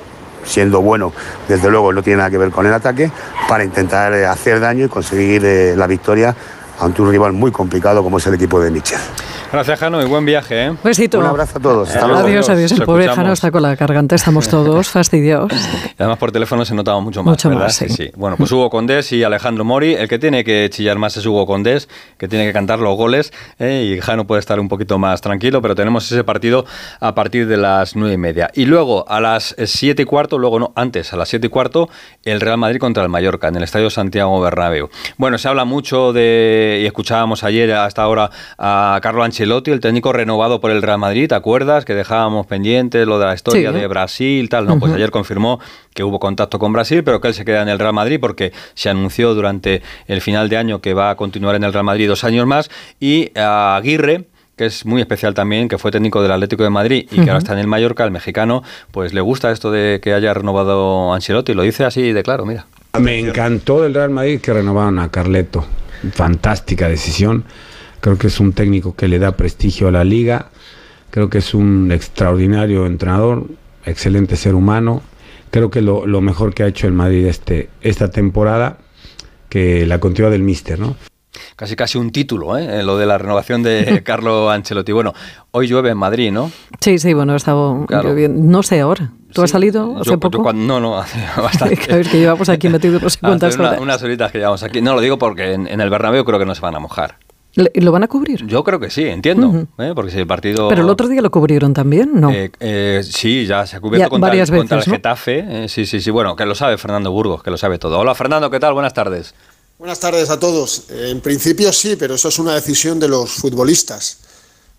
siendo bueno, desde luego no tiene nada que ver con el ataque, para intentar eh, hacer daño y conseguir eh, la victoria ante un rival muy complicado como es el equipo de Michel. Gracias, Jano, y buen viaje. ¿eh? Besito. Un abrazo a todos. Hasta luego. Adiós, adiós. El pobre. Jano está con la garganta, estamos [LAUGHS] todos fastidiados. Y además por teléfono se notaba mucho más, Mucho ¿verdad? más, sí. Bueno, pues Hugo Condés y Alejandro Mori. El que tiene que chillar más es Hugo Condés, que tiene que cantar los goles. ¿eh? Y Jano puede estar un poquito más tranquilo, pero tenemos ese partido a partir de las nueve y media. Y luego a las siete y cuarto, luego no, antes, a las siete y cuarto, el Real Madrid contra el Mallorca, en el Estadio Santiago Bernabéu. Bueno, se habla mucho de, y escuchábamos ayer hasta ahora a Carlo Ancelotti, el técnico renovado por el Real Madrid, ¿te acuerdas? Que dejábamos pendiente lo de la historia Sí. de Brasil, tal. No, pues ayer confirmó que hubo contacto con Brasil, pero que él se queda en el Real Madrid porque se anunció durante el final de año que va a continuar en el Real Madrid dos años más. Y a Aguirre que es muy especial también, que fue técnico del Atlético de Madrid y que ahora está en el Mallorca, el mexicano, pues le gusta esto de que haya renovado Ancelotti, lo dice así de claro, mira. Me encantó del Real Madrid que renovaron a Carleto. Fantástica decisión. Creo que es un técnico que le da prestigio a la liga. Creo que es un extraordinario entrenador, excelente ser humano. Creo que lo, lo mejor que ha hecho el Madrid este, esta temporada, que la continuidad del Mister, ¿no? Casi casi un título, ¿eh? lo de la renovación de [LAUGHS] Carlo Ancelotti. Bueno, hoy llueve en Madrid, ¿no? Sí, sí, bueno, estaba Claro. lloviendo. No sé ahora. ¿Tú has salido hace Yo- yo poco? cuando- no, no, hace [LAUGHS] bastante. Claro, es que llevamos aquí metidos no sé cuántas una- horas. unas horitas que llevamos aquí. No, lo digo porque en, en el Bernabéu creo que no se van a mojar. ¿Lo van a cubrir? Yo creo que sí, entiendo. ¿eh? Porque si el partido... Pero el otro día lo cubrieron también, ¿no? Eh, eh, sí, ya se ha cubierto Ya, contra, varias el, contra el veces, ¿no? Getafe. eh, sí, sí, sí. Bueno, que lo sabe Fernando Burgos, que lo sabe todo. Hola, Fernando, ¿qué tal? Buenas tardes. Buenas tardes a todos. En principio sí, pero eso es una decisión de los futbolistas.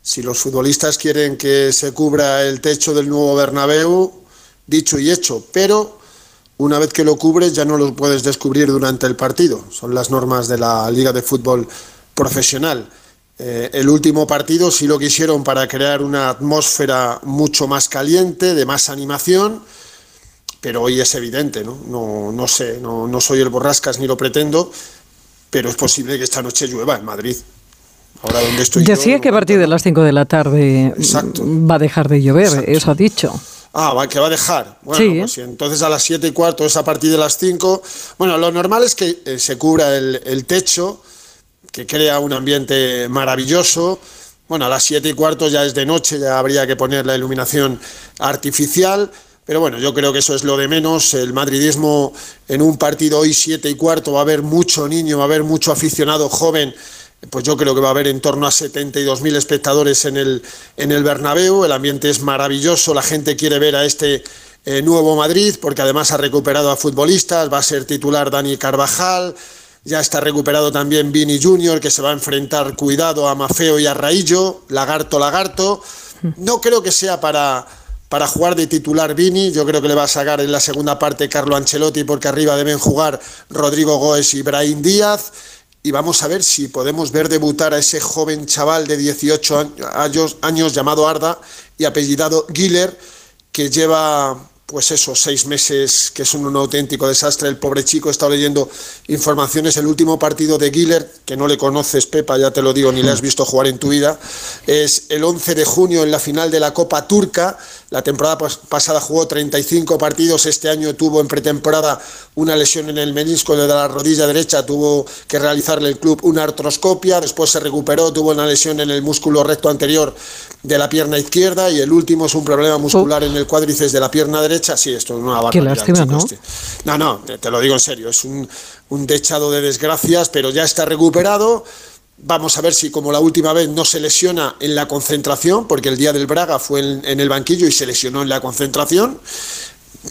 Si los futbolistas quieren que se cubra el techo del nuevo Bernabéu, dicho y hecho, pero una vez que lo cubres ya no lo puedes descubrir durante el partido. Son las normas de la Liga de Fútbol Profesional. Eh, el último partido sí lo quisieron para crear una atmósfera mucho más caliente, de más animación, pero hoy es evidente, ¿no? No, no sé, no, no soy el borrascas ni lo pretendo, pero es posible que esta noche llueva en Madrid. Ahora donde estoy yo, Decía que a partir de las 5 de la tarde va a dejar de llover, eso ha dicho. Ah, va, que va a dejar. Bueno, Sí. pues si entonces a las 7 y cuarto es a partir de las 5. Bueno, lo normal es que eh, se cubra el, el techo, que crea un ambiente maravilloso. Bueno, a las 7 y cuarto ya es de noche, ya habría que poner la iluminación artificial. Pero bueno, yo creo que eso es lo de menos. El madridismo en un partido hoy 7 y cuarto va a haber mucho niño, va a haber mucho aficionado joven. Pues yo creo que va a haber en torno a 72.000 espectadores en el, en el Bernabéu. El ambiente es maravilloso, la gente quiere ver a este eh, nuevo Madrid porque además ha recuperado a futbolistas, va a ser titular Dani Carvajal, ya está recuperado también Vini Junior que se va a enfrentar, cuidado, a Mafeo y a Raillo, lagarto, lagarto. No creo que sea para, para jugar de titular Vini, yo creo que le va a sacar en la segunda parte Carlo Ancelotti porque arriba deben jugar Rodrigo Goes y Brahim Díaz y vamos a ver si podemos ver debutar a ese joven chaval de 18 años, años llamado Arda y apellidado Giller, que lleva pues eso, seis meses, que es un, auténtico desastre. El pobre chico estado leyendo informaciones. El último partido de Giller, que no le conoces, Pepa, ya te lo digo, ni le has visto jugar en tu vida, es el 11 de junio en la final de la Copa Turca. La temporada pas- pasada jugó 35 partidos, este año tuvo en pretemporada una lesión en el menisco de la rodilla derecha, tuvo que realizarle el club una artroscopia, después se recuperó, tuvo una lesión en el músculo recto anterior de la pierna izquierda y el último es un problema muscular en el cuádriceps de la pierna derecha. Sí, esto es una Qué lástima, ¿no? este. No, no, te te lo digo en serio, es un, un dechado de desgracias, pero ya está recuperado. Vamos a ver si como la última vez no se lesiona en la concentración, porque el día del Braga fue en, el banquillo y se lesionó en la concentración.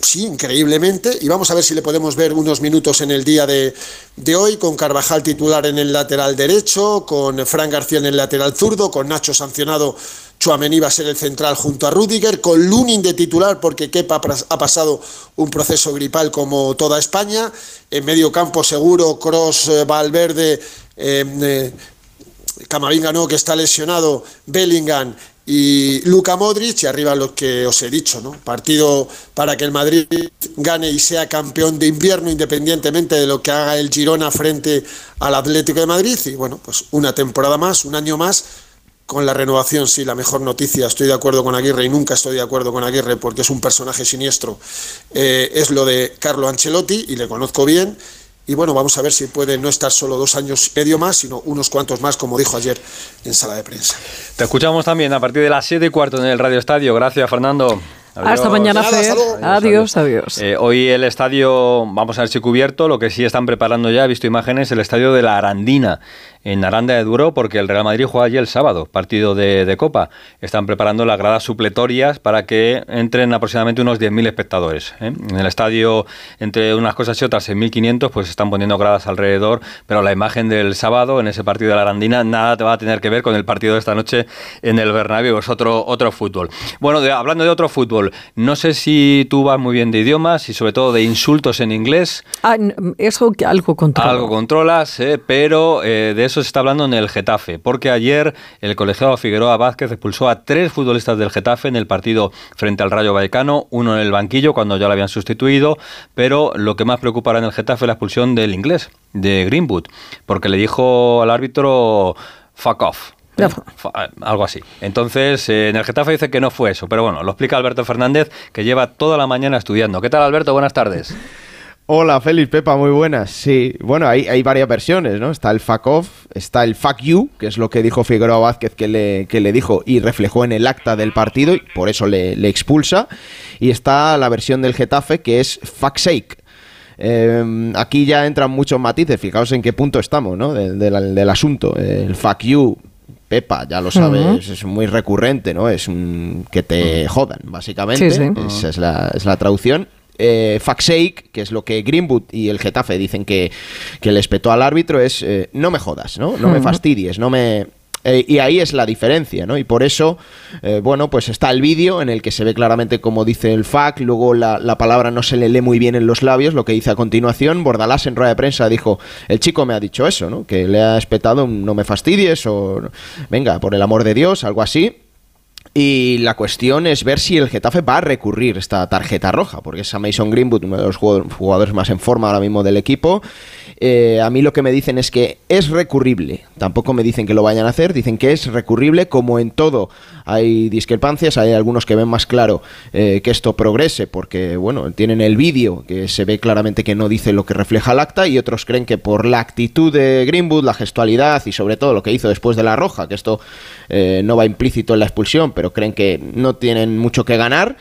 Sí, increíblemente. Y vamos a ver si le podemos ver unos minutos en el día de, de hoy, con Carvajal titular en el lateral derecho, con Fran García en el lateral zurdo, con Nacho sancionado Chuamení va a ser el central junto a Rudiger, con Lunin de titular porque Kepa ha pasado un proceso gripal como toda España. En medio campo seguro, Cross, eh, Valverde, eh, Camavinga no, que está lesionado, Bellingham y Luka Modric y arriba lo que os he dicho, ¿no? Partido para que el Madrid gane y sea campeón de invierno independientemente de lo que haga el Girona frente al Atlético de Madrid. Y bueno, pues una temporada más, un año más con la renovación, sí, la mejor noticia, estoy de acuerdo con Aguirre y nunca estoy de acuerdo con Aguirre porque es un personaje siniestro, eh, es lo de Carlo Ancelotti y le conozco bien y bueno, vamos a ver si puede no estar solo dos años y medio más, sino unos cuantos más, como dijo ayer en sala de prensa. Te escuchamos también a partir de las 7 y cuarto en el Radio Estadio. Gracias, Fernando. Hasta mañana, Fer. Adiós, adiós. Eh, hoy el estadio, vamos a ver si cubierto, lo que sí están preparando ya, he visto imágenes, el estadio de la Arandina, en Aranda de Duro porque el Real Madrid juega allí el sábado, partido de, Copa. Están preparando las gradas supletorias para que entren aproximadamente unos 10.000 espectadores. ¿eh? En el estadio, entre unas cosas y otras, en 1.500, pues están poniendo gradas alrededor, pero la imagen del sábado en ese partido de la Arandina nada te va a tener que ver con el partido de esta noche en el Bernabéu, es otro, otro fútbol. Bueno, hablando de otro fútbol, no sé si tú vas muy bien de idiomas y sobre todo de insultos en inglés. Ah, eso algo controlas. Algo controlas, ¿eh? pero eh, de eso se está hablando en el Getafe, porque ayer el colegiado Figueroa Vázquez expulsó a tres futbolistas del Getafe en el partido frente al Rayo Vallecano, uno en el banquillo cuando ya lo habían sustituido, pero lo que más preocupa en el Getafe es la expulsión del inglés, de Greenwood, porque le dijo al árbitro fuck off. Eh, algo así. Entonces, eh, en el Getafe dice que no fue eso, pero bueno, lo explica Alberto Fernández, que lleva toda la mañana estudiando. ¿Qué tal, Alberto? Buenas tardes. [LAUGHS] Hola, Félix, Pepa, muy buenas. Sí, bueno, hay, hay varias versiones, ¿no? Está el fuck off, está el fuck you, que es lo que dijo Figueroa Vázquez que le, que le dijo y reflejó en el acta del partido y por eso le, expulsa. Y está la versión del Getafe que es fuck sake. Em, aquí ya entran muchos matices, fijaos en qué punto estamos, ¿no? del asunto. El fuck you, Pepa, ya lo sabes, es muy recurrente, ¿no? Es un que te jodan, básicamente. es, la, es la traducción eh, que es lo que Greenwood y el Getafe dicen que, que le espetó al árbitro, es eh, no me jodas, ¿no? No me fastidies, no me... Eh, y ahí es la diferencia, ¿no? Y por eso, eh, bueno, pues está el vídeo en el que se ve claramente como dice el FAC, luego la, la, palabra no se le lee muy bien en los labios, lo que dice a continuación, Bordalás en rueda de prensa dijo, el chico me ha dicho eso, ¿no? Que le ha espetado un no me fastidies o venga, por el amor de Dios, algo así. Y la cuestión es ver si el Getafe va a recurrir esta tarjeta roja, porque es a Mason Greenwood, uno de los jugadores más en forma ahora mismo del equipo. Eh, a mí lo que me dicen es que es recurrible. Tampoco me dicen que lo vayan a hacer, dicen que es recurrible. Como en todo hay discrepancias, hay algunos que ven más claro eh, que esto progrese, porque bueno, tienen el vídeo que se ve claramente que no dice lo que refleja el acta, y otros creen que por la actitud de Greenwood, la gestualidad y sobre todo lo que hizo después de la roja, que esto eh, no va implícito en la expulsión, pero creen que no tienen mucho que ganar.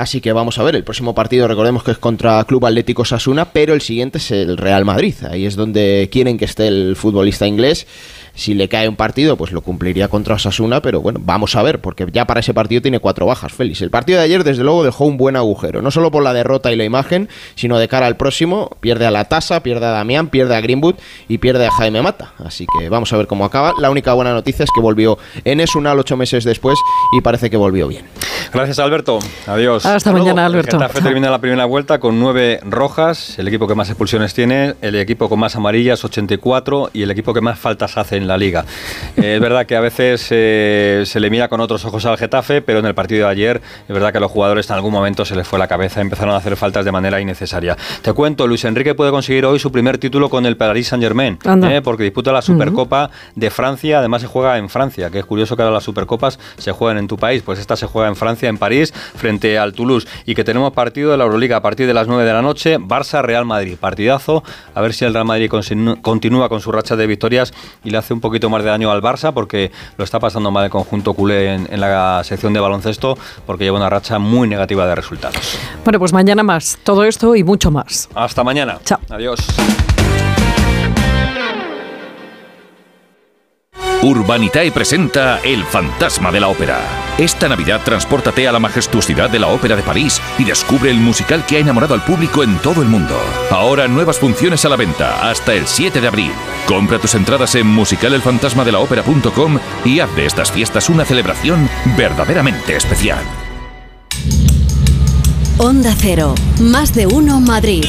Así que vamos a ver, el próximo partido recordemos que es contra Club Atlético Sasuna, pero el siguiente es el Real Madrid. Ahí es donde quieren que esté el futbolista inglés si le cae un partido, pues lo cumpliría contra Osasuna, pero bueno, vamos a ver, porque ya para ese partido tiene cuatro bajas, Félix. El partido de ayer, desde luego, dejó un buen agujero, no solo por la derrota y la imagen, sino de cara al próximo. Pierde a la Tasa, pierde a Damián, pierde a Greenwood y pierde a Jaime Mata. Así que vamos a ver cómo acaba. La única buena noticia es que volvió en Esunal ocho meses después y parece que volvió bien. Gracias, Alberto. Adiós. Hasta mañana, Alberto. El Getafe termina la primera vuelta con nueve rojas, el equipo que más expulsiones tiene, el equipo con más amarillas, 84, y el equipo que más faltas hace en la liga. Eh, es verdad que a veces eh, se le mira con otros ojos al Getafe, pero en el partido de ayer es verdad que a los jugadores en algún momento se les fue la cabeza, empezaron a hacer faltas de manera innecesaria. Te cuento, Luis Enrique puede conseguir hoy su primer título con el Paris Saint Germain, eh, porque disputa la Supercopa de Francia, además se juega en Francia, que es curioso que ahora las Supercopas se jueguen en tu país, pues esta se juega en Francia, en París, frente al Toulouse, y que tenemos partido de la Euroliga a partir de las 9 de la noche, Barça-Real Madrid, partidazo, a ver si el Real Madrid continúa con su racha de victorias y le hace un poquito más de daño al Barça porque lo está pasando mal el conjunto culé en, la sección de baloncesto porque lleva una racha muy negativa de resultados. Bueno, pues mañana más. Todo esto y mucho más. Hasta mañana. Chao. Adiós. Urbanitae presenta El fantasma de la ópera. Esta Navidad transpórtate a la majestuosidad de la Ópera de París y descubre el musical que ha enamorado al público en todo el mundo. Ahora nuevas funciones a la venta hasta el 7 de abril. Compra tus entradas en musicalelfantasmadelaopera.com y haz de estas fiestas una celebración verdaderamente especial. Onda Cero, más de uno Madrid.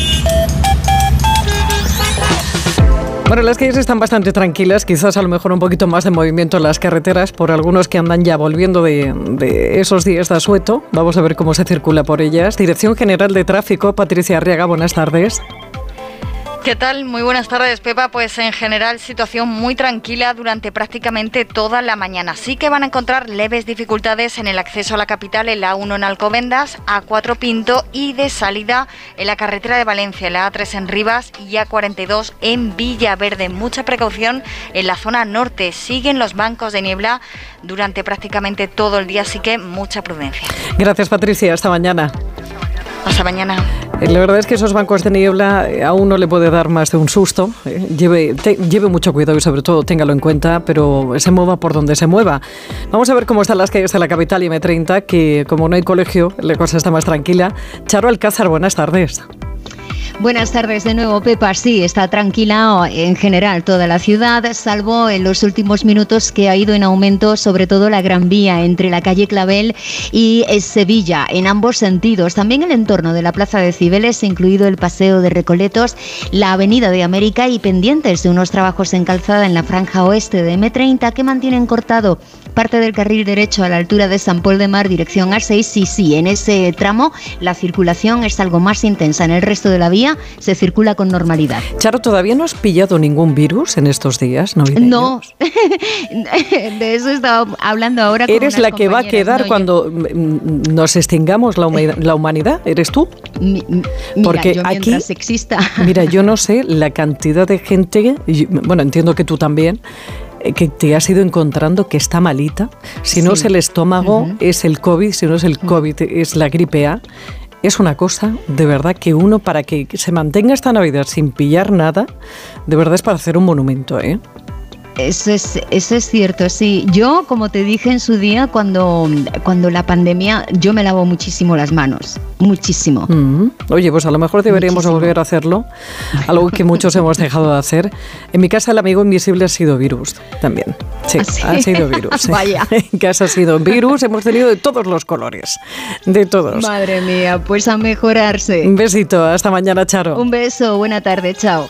Bueno, las calles están bastante tranquilas, quizás a lo mejor un poquito más de movimiento en las carreteras por algunos que andan ya volviendo de, esos días de asueto. Vamos a ver cómo se circula por ellas. Dirección General de Tráfico, Patricia Arriaga, buenas tardes. ¿Qué tal? Muy buenas tardes, Pepa. Pues en general situación muy tranquila durante prácticamente toda la mañana. Sí que van a encontrar leves dificultades en el acceso a la capital, en la A1 en Alcobendas, A4 Pinto y de salida en la carretera de Valencia, la A3 en Rivas y A42 en Villaverde. Mucha precaución en la zona norte. Siguen los bancos de niebla durante prácticamente todo el día, así que mucha prudencia. Gracias, Patricia. Hasta mañana. Hasta mañana. Eh, La verdad es que esos bancos de niebla eh, a uno le puede dar más de un susto. Eh, Lleve, mucho cuidado y sobre todo téngalo en cuenta, pero se mueva por donde se mueva. Vamos a ver cómo están las calles de la capital y M30, que como no hay colegio, la cosa está más tranquila. Charo Alcázar, buenas tardes. Buenas tardes de nuevo, Pepa. Sí, está tranquila en general toda la ciudad, salvo en los últimos minutos que ha ido en aumento, sobre todo la Gran Vía entre la calle Clavel y eh, Sevilla, en ambos sentidos. También el entorno de la Plaza de Cibeles, incluido el Paseo de Recoletos, la Avenida de América y pendientes de unos trabajos en calzada en la franja oeste de M30 que mantienen cortado parte del carril derecho a la altura de San Paul de Mar, dirección A6. Sí, sí, en ese tramo la circulación es algo más intensa. En el resto de la vía se circula con normalidad. Charo, ¿todavía no has pillado ningún virus en estos días? navideños? No, [LAUGHS] de eso estaba hablando ahora. Con ¿Eres unas la que va a quedar No, cuando mm, nos extingamos la, huma- la humanidad? ¿Eres tú? Mira, Porque yo aquí, exista. mira, yo no [LAUGHS] sé la cantidad de gente, bueno, entiendo que tú también, que te has ido encontrando que está malita. Si no Sí. es el estómago, es el COVID, si no es el COVID, es la gripe A. Es una cosa, de verdad, que uno para que se mantenga esta Navidad sin pillar nada, de verdad es para hacer un monumento, ¿eh? Eso es, eso es cierto, sí. Yo, como te dije en su día, cuando, cuando la pandemia, yo me lavo muchísimo las manos. Muchísimo. Mm. Oye, pues a lo mejor deberíamos volver a hacerlo, algo que muchos hemos dejado de hacer. En mi casa el amigo invisible ha sido virus también. Sí, ¿Ah, sí? ha sido virus. sí. Vaya. [LAUGHS] En casa ha sido virus, hemos tenido de todos los colores, de todos. Madre mía, pues a mejorarse. Un besito, hasta mañana, Charo. Un beso, buena tarde, chao.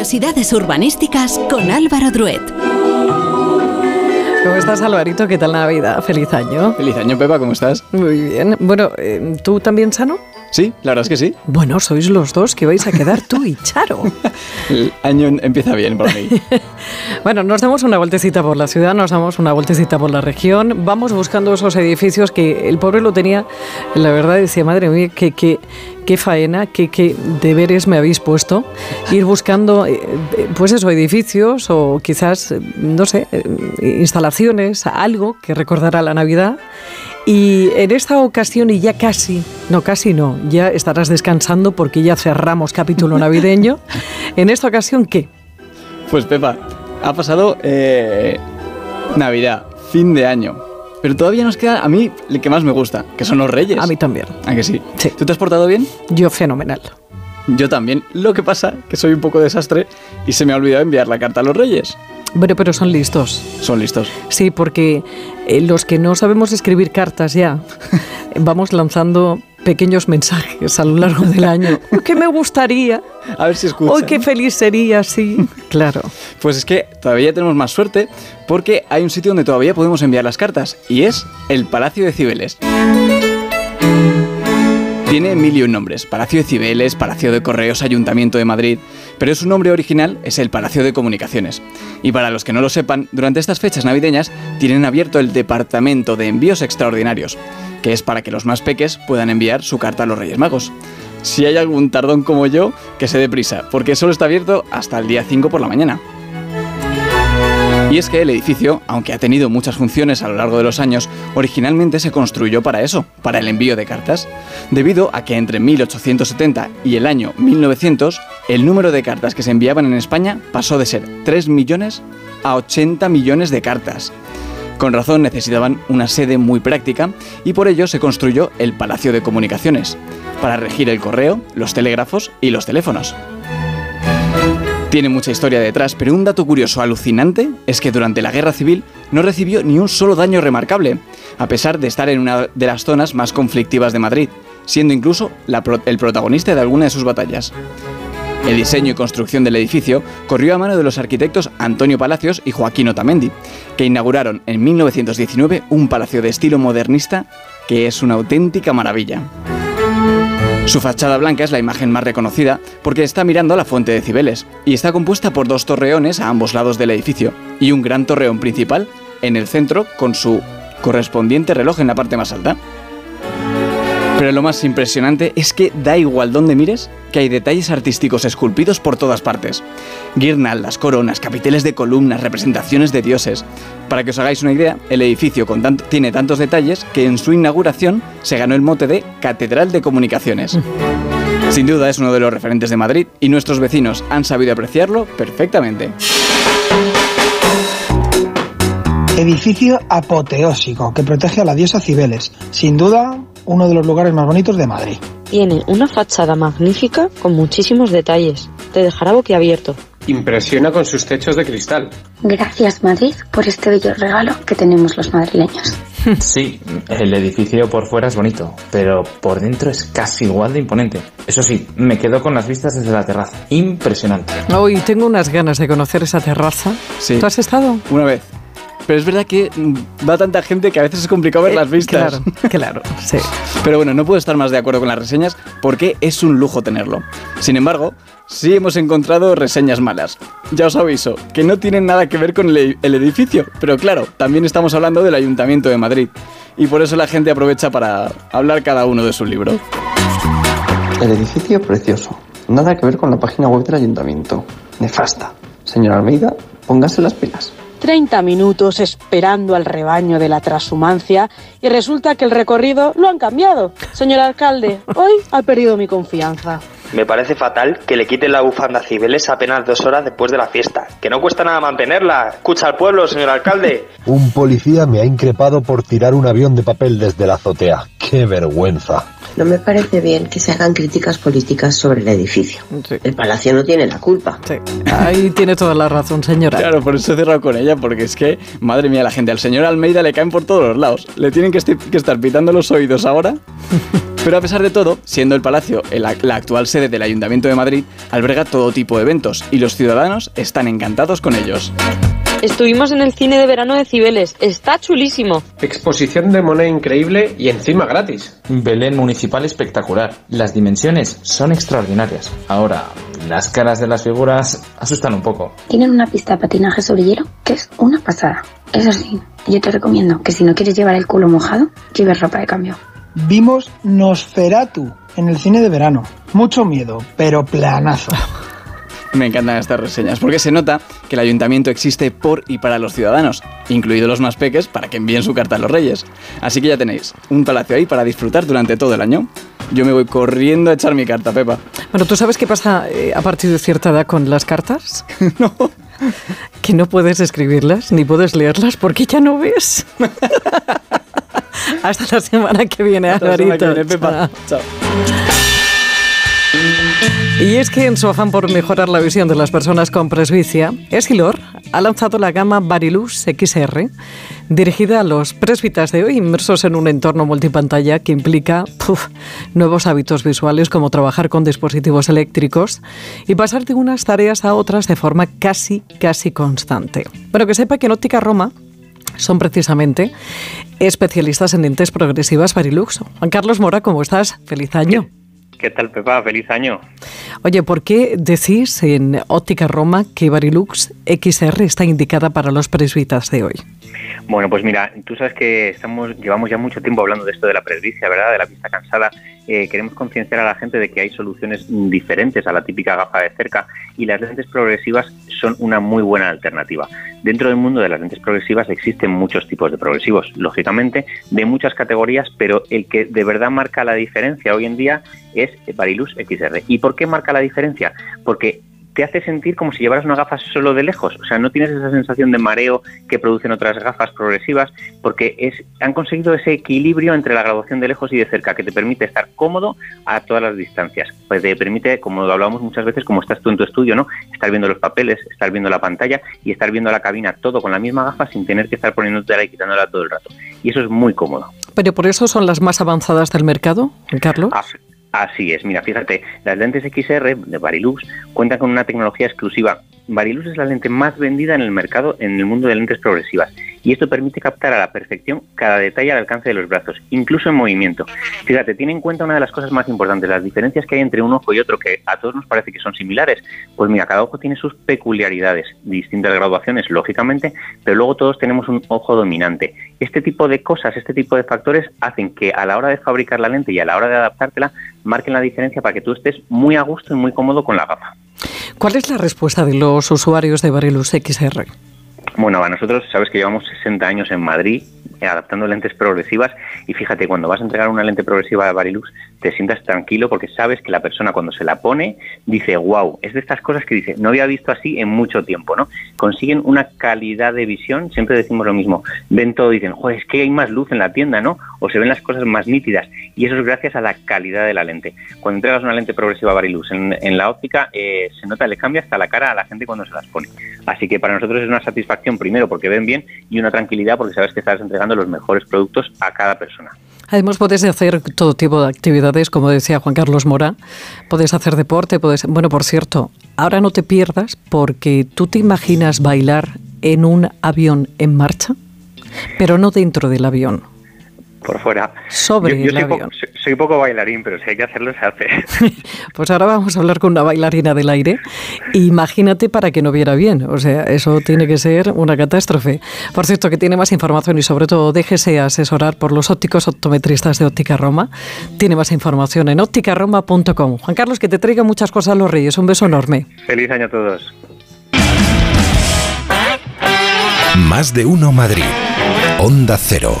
Curiosidades urbanísticas con Álvaro Druet. ¿Cómo estás, Alvarito? ¿Qué tal la Navidad? Feliz año. Feliz año, Pepa, ¿cómo estás? Muy bien. Bueno, eh, ¿tú también sano? Sí, la verdad es que sí. Bueno, sois los dos que vais a quedar tú y Charo. [LAUGHS] El año empieza bien para mí. [LAUGHS] Bueno, nos damos una vueltecita por la ciudad, nos damos una vueltecita por la región, vamos buscando esos edificios que el pobre lo tenía, la verdad decía, madre mía, qué, qué, qué faena, qué, qué deberes me habéis puesto, ir buscando, eh, eh, pues eso, edificios o quizás, eh, no sé, instalaciones, algo que recordara la Navidad. Y en esta ocasión, y ya casi, no casi no, ya estarás descansando porque ya cerramos capítulo [LAUGHS] navideño. En esta ocasión, ¿qué? Pues Pepa, ha pasado eh, Navidad, fin de año. Pero todavía nos queda a mí el que más me gusta, que son los reyes. A mí también. ¿A que sí? ¿Tú te has portado bien? Yo fenomenal. Yo también. Lo que pasa que soy un poco desastre y se me ha olvidado enviar la carta a los reyes. Bueno, pero son listos. Son listos. Sí, porque eh, los que no sabemos escribir cartas ya, [LAUGHS] vamos lanzando pequeños mensajes a lo largo del año. [LAUGHS] ¿Qué me gustaría? A ver si escuchan. Uy, qué feliz sería, sí. [LAUGHS] Claro. Pues es que todavía tenemos más suerte porque hay un sitio donde todavía podemos enviar las cartas y es el Palacio de Cibeles. Tiene mil y un nombres, Palacio de Cibeles, Palacio de Correos, Ayuntamiento de Madrid, pero su nombre original es el Palacio de Comunicaciones. Y para los que no lo sepan, durante estas fechas navideñas tienen abierto el Departamento de Envíos Extraordinarios, que es para que los más peques puedan enviar su carta a los Reyes Magos. Si hay algún tardón como yo, que se dé prisa, porque solo está abierto hasta el día 5 por la mañana. Y es que el edificio, aunque ha tenido muchas funciones a lo largo de los años, originalmente se construyó para eso, para el envío de cartas, debido a que entre 1870 y el año 1900, el número de cartas que se enviaban en España pasó de ser 3 millones a 80 millones de cartas. Con razón necesitaban una sede muy práctica y por ello se construyó el Palacio de Comunicaciones, para regir el correo, los telégrafos y los teléfonos. Tiene mucha historia detrás, pero un dato curioso alucinante es que durante la Guerra Civil no recibió ni un solo daño remarcable, a pesar de estar en una de las zonas más conflictivas de Madrid, siendo incluso el protagonista de alguna de sus batallas. El diseño y construcción del edificio corrió a mano de los arquitectos Antonio Palacios y Joaquín Otamendi, que inauguraron en 1919 un palacio de estilo modernista que es una auténtica maravilla. Su fachada blanca es la imagen más reconocida porque está mirando a la fuente de Cibeles y está compuesta por dos torreones a ambos lados del edificio y un gran torreón principal en el centro con su correspondiente reloj en la parte más alta. Pero lo más impresionante es que da igual donde mires que hay detalles artísticos esculpidos por todas partes. Guirnaldas, coronas, capiteles de columnas, representaciones de dioses. Para que os hagáis una idea, el edificio con tanto- tiene tantos detalles que en su inauguración se ganó el mote de Catedral de Comunicaciones. [LAUGHS] Sin duda es uno de los referentes de Madrid y nuestros vecinos han sabido apreciarlo perfectamente. Edificio apoteósico que protege a la diosa Cibeles. Sin duda, uno de los lugares más bonitos de Madrid. Tiene una fachada magnífica con muchísimos detalles. Te dejará boquiabierto. Impresiona con sus techos de cristal. Gracias Madrid por este bello regalo que tenemos los madrileños. [LAUGHS] Sí, el edificio por fuera es bonito, pero por dentro es casi igual de imponente. Eso sí, me quedo con las vistas desde la terraza. Impresionante. Hoy tengo unas ganas de conocer esa terraza. Sí. ¿Tú has estado? Una vez. Pero es verdad que mm, va tanta gente que a veces es complicado ver las vistas. claro, [LAUGHS] claro, sí. Pero bueno, no puedo estar más de acuerdo con las reseñas porque es un lujo tenerlo. Sin embargo, sí hemos encontrado reseñas malas. Ya os aviso, que no tienen nada que ver con el, el edificio. Pero claro, también estamos hablando del Ayuntamiento de Madrid. Y por eso la gente aprovecha para hablar cada uno de su libro. El edificio precioso. Nada que ver con la página web del ayuntamiento. Nefasta. Señor Almeida, póngase las pilas. 30 minutos esperando al rebaño de la transhumancia y resulta que el recorrido lo han cambiado. Señor alcalde, [LAUGHS] hoy ha perdido mi confianza. Me parece fatal que le quiten la bufanda a Cibeles apenas dos horas después de la fiesta. Que no cuesta nada mantenerla. Escucha al pueblo, señor alcalde. [LAUGHS] Un policía me ha increpado por tirar un avión de papel desde la azotea. ¡Qué vergüenza! No me parece bien que se hagan críticas políticas sobre el edificio. El palacio no tiene la culpa. Ahí tiene toda la razón, señora. Claro, por eso he cerrado con ella, porque es que, madre mía, la gente al señor Almeida le caen por todos los lados. Le tienen que, estar pitando los oídos ahora. [LAUGHS] Pero a pesar de todo, siendo el palacio el- la actual sede del Ayuntamiento de Madrid, alberga todo tipo de eventos y los ciudadanos están encantados con ellos. Estuvimos en el cine de verano de Cibeles. Está chulísimo. Exposición de moneda increíble y encima gratis. Belén municipal espectacular. Las dimensiones son extraordinarias. Ahora, las caras de las figuras asustan un poco. Tienen una pista de patinaje sobre hielo que es una pasada. Eso sí, yo te recomiendo que si no quieres llevar el culo mojado, lleves ropa de cambio. Vimos Nosferatu en el cine de verano. Mucho miedo, pero planazo. [LAUGHS] Me encantan estas reseñas, porque se nota que el ayuntamiento existe por y para los ciudadanos, incluidos los más peques, para que envíen su carta a los reyes. Así que ya tenéis un palacio ahí para disfrutar durante todo el año. Yo me voy corriendo a echar mi carta, Pepa. Bueno, ¿tú sabes qué pasa eh, a partir de cierta edad con las cartas? [LAUGHS] no. Que no puedes escribirlas ni puedes leerlas porque ya no ves. [LAUGHS] Hasta la semana que viene, Hasta la semana que viene, Pepa. Chao. Chao. Y es que en su afán por mejorar la visión de las personas con presbicia, Esquilor ha lanzado la gama Barilux XR, dirigida a los presbitas de hoy inmersos en un entorno multipantalla que implica nuevos hábitos visuales como trabajar con dispositivos eléctricos y pasar de unas tareas a otras de forma casi, casi constante. Bueno, que sepa que en Óptica Roma son precisamente especialistas en lentes progresivas Barilux. Juan Carlos Mora, ¿cómo estás? Feliz año. ¿Qué tal, Pepa? Feliz año. Oye, ¿por qué decís en Óptica Roma que Barilux XR está indicada para los presbitas de hoy? Bueno, pues mira, tú sabes que estamos, llevamos ya mucho tiempo hablando de esto de la presbicia, ¿verdad? De la vista cansada. Eh, queremos concienciar a la gente de que hay soluciones diferentes a la típica gafa de cerca y las lentes progresivas son una muy buena alternativa. Dentro del mundo de las lentes progresivas existen muchos tipos de progresivos, lógicamente, de muchas categorías, pero el que de verdad marca la diferencia hoy en día es Barilux XR. ¿Y por qué marca la diferencia? Porque te hace sentir como si llevaras una gafas solo de lejos. O sea, no tienes esa sensación de mareo que producen otras gafas progresivas, porque es, han conseguido ese equilibrio entre la graduación de lejos y de cerca, que te permite estar cómodo a todas las distancias. Pues te permite, como lo hablamos muchas veces, como estás tú en tu estudio, ¿no? Estar viendo los papeles, estar viendo la pantalla y estar viendo la cabina todo con la misma gafa sin tener que estar poniéndote y quitándola todo el rato. Y eso es muy cómodo. Pero por eso son las más avanzadas del mercado, Carlos. Ah, Así es, mira, fíjate, las lentes XR de Barilux cuentan con una tecnología exclusiva. Barilux es la lente más vendida en el mercado en el mundo de lentes progresivas y esto permite captar a la perfección cada detalle al alcance de los brazos, incluso en movimiento. Fíjate, tiene en cuenta una de las cosas más importantes, las diferencias que hay entre un ojo y otro, que a todos nos parece que son similares. Pues mira, cada ojo tiene sus peculiaridades, distintas graduaciones, lógicamente, pero luego todos tenemos un ojo dominante. Este tipo de cosas, este tipo de factores hacen que a la hora de fabricar la lente y a la hora de adaptártela, marquen la diferencia para que tú estés muy a gusto y muy cómodo con la gafa. ¿Cuál es la respuesta de los usuarios de Barilux XR? Bueno, a nosotros sabes que llevamos 60 años en Madrid eh, adaptando lentes progresivas y fíjate, cuando vas a entregar una lente progresiva de Barilux te sientas tranquilo porque sabes que la persona cuando se la pone dice, wow, es de estas cosas que dice, no había visto así en mucho tiempo, ¿no? Consiguen una calidad de visión, siempre decimos lo mismo, ven todo y dicen, joder, es que hay más luz en la tienda, ¿no? O se ven las cosas más nítidas y eso es gracias a la calidad de la lente. Cuando entregas una lente progresiva Barilux en, en la óptica eh, se nota, le cambia hasta la cara a la gente cuando se las pone. Así que para nosotros es una satisfacción primero porque ven bien y una tranquilidad porque sabes que estás entregando los mejores productos a cada persona. Además, puedes hacer todo tipo de actividades, como decía Juan Carlos Mora. Puedes hacer deporte, puedes. Bueno, por cierto, ahora no te pierdas porque tú te imaginas bailar en un avión en marcha, pero no dentro del avión por fuera. Sobre yo, el soy, avión. Poco, soy, soy, poco bailarín, pero si hay que hacerlo, se hace. [LAUGHS] pues ahora vamos a hablar con una bailarina del aire. Imagínate para que no viera bien. O sea, eso tiene que ser una catástrofe. Por cierto, que tiene más información y sobre todo déjese asesorar por los ópticos optometristas de Óptica Roma. Tiene más información en ópticaroma.com. Juan Carlos, que te traiga muchas cosas a los Reyes. Un beso enorme. Feliz año a todos. Más de uno Madrid. Onda Cero.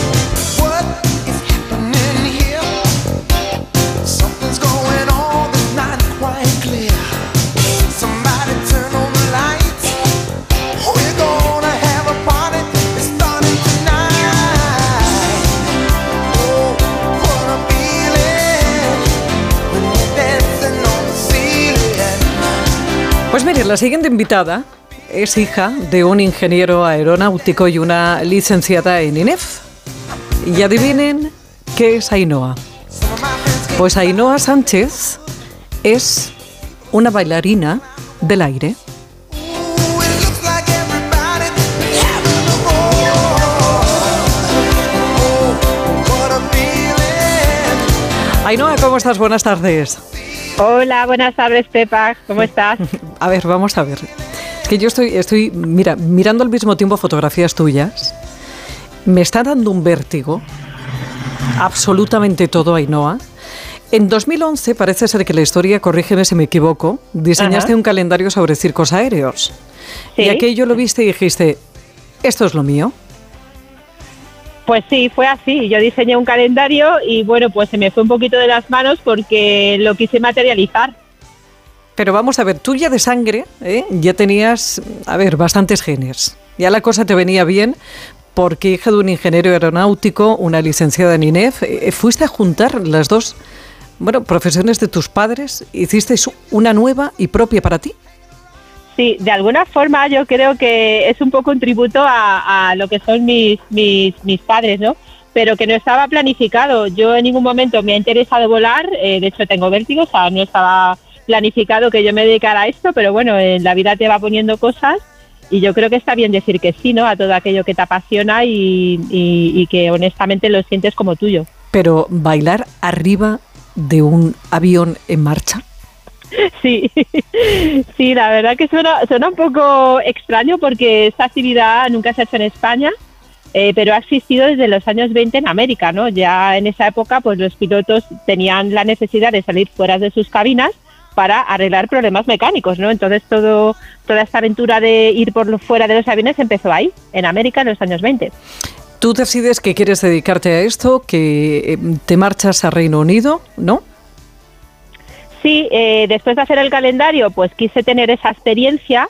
la siguiente invitada es hija de un ingeniero aeronáutico y una licenciada en INEF. Y adivinen qué es Ainhoa. Pues Ainhoa Sánchez es una bailarina del aire. Ainhoa, ¿cómo estás? Buenas tardes. Hola, buenas tardes, Pepa. ¿Cómo estás? [LAUGHS] A ver, vamos a ver. Es que yo estoy, estoy, mira, mirando al mismo tiempo fotografías tuyas. Me está dando un vértigo. Absolutamente todo, Ainhoa. En 2011, parece ser que la historia, corrígeme si me equivoco, diseñaste Ajá. un calendario sobre circos aéreos. Sí. Y aquello lo viste y dijiste, esto es lo mío. Pues sí, fue así. Yo diseñé un calendario y bueno, pues se me fue un poquito de las manos porque lo quise materializar. Pero vamos a ver, tú ya de sangre, ¿eh? ya tenías, a ver, bastantes genes. Ya la cosa te venía bien porque hija de un ingeniero aeronáutico, una licenciada en INEF, eh, fuiste a juntar las dos, bueno, profesiones de tus padres, hiciste una nueva y propia para ti. De alguna forma yo creo que es un poco un tributo a, lo que son mis, mis, mis padres, ¿no? Pero que no estaba planificado. Yo en ningún momento me ha interesado volar, eh, de hecho tengo vértigo, o sea, no estaba planificado que yo me dedicara a esto, pero bueno, en la vida te va poniendo cosas y yo creo que está bien decir que sí, ¿no? A todo aquello que te apasiona y que honestamente lo sientes como tuyo. Pero bailar arriba de un avión en marcha. [LAUGHS] Sí, sí, la verdad que suena, suena un poco extraño porque esta actividad nunca se ha hecho en España, eh, pero ha existido desde los años 20 en América, ¿no? Ya en esa época, pues los pilotos tenían la necesidad de salir fuera de sus cabinas para arreglar problemas mecánicos, ¿no? Entonces todo, toda esta aventura de ir por fuera de los aviones empezó ahí, en América, en los años 20. Tú decides que quieres dedicarte a esto, que eh, te marchas a Reino Unido, ¿no? Sí, eh, después de hacer el calendario, pues quise tener esa experiencia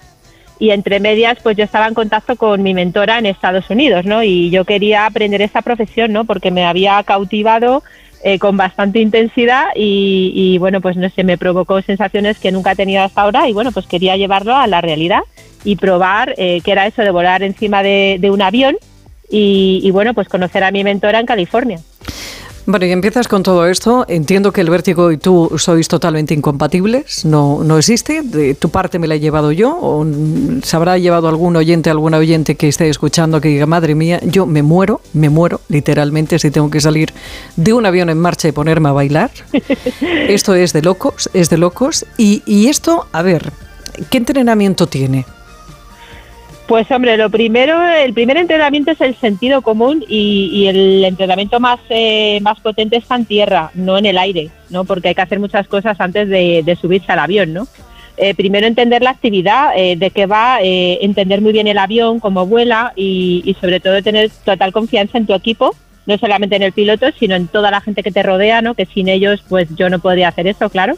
y entre medias, pues yo estaba en contacto con mi mentora en Estados Unidos, ¿no? Y yo quería aprender esta profesión, ¿no? Porque me había cautivado eh, con bastante intensidad y, y, bueno, pues no sé, me provocó sensaciones que nunca he tenido hasta ahora y bueno, pues quería llevarlo a la realidad y probar eh, qué era eso de volar encima de, de un avión y, y bueno, pues conocer a mi mentora en California. Bueno, y empiezas con todo esto. Entiendo que el vértigo y tú sois totalmente incompatibles. No, no existe. De tu parte me la he llevado yo. O mm, se habrá llevado algún oyente, alguna oyente que esté escuchando que diga, madre mía, yo me muero, me muero literalmente si tengo que salir de un avión en marcha y ponerme a bailar. [LAUGHS] esto es de locos, es de locos. Y, y esto, a ver, ¿qué entrenamiento tiene? Pues hombre, lo primero, el primer entrenamiento es el sentido común y, y el entrenamiento más, eh, más potente está en tierra, no en el aire, ¿no? Porque hay que hacer muchas cosas antes de, subirse al avión, ¿no? Eh, primero entender la actividad, eh, de qué va, eh, entender muy bien el avión, cómo vuela y, y sobre todo tener total confianza en tu equipo, no solamente en el piloto, sino en toda la gente que te rodea, ¿no? Que sin ellos, pues yo no podría hacer eso, claro.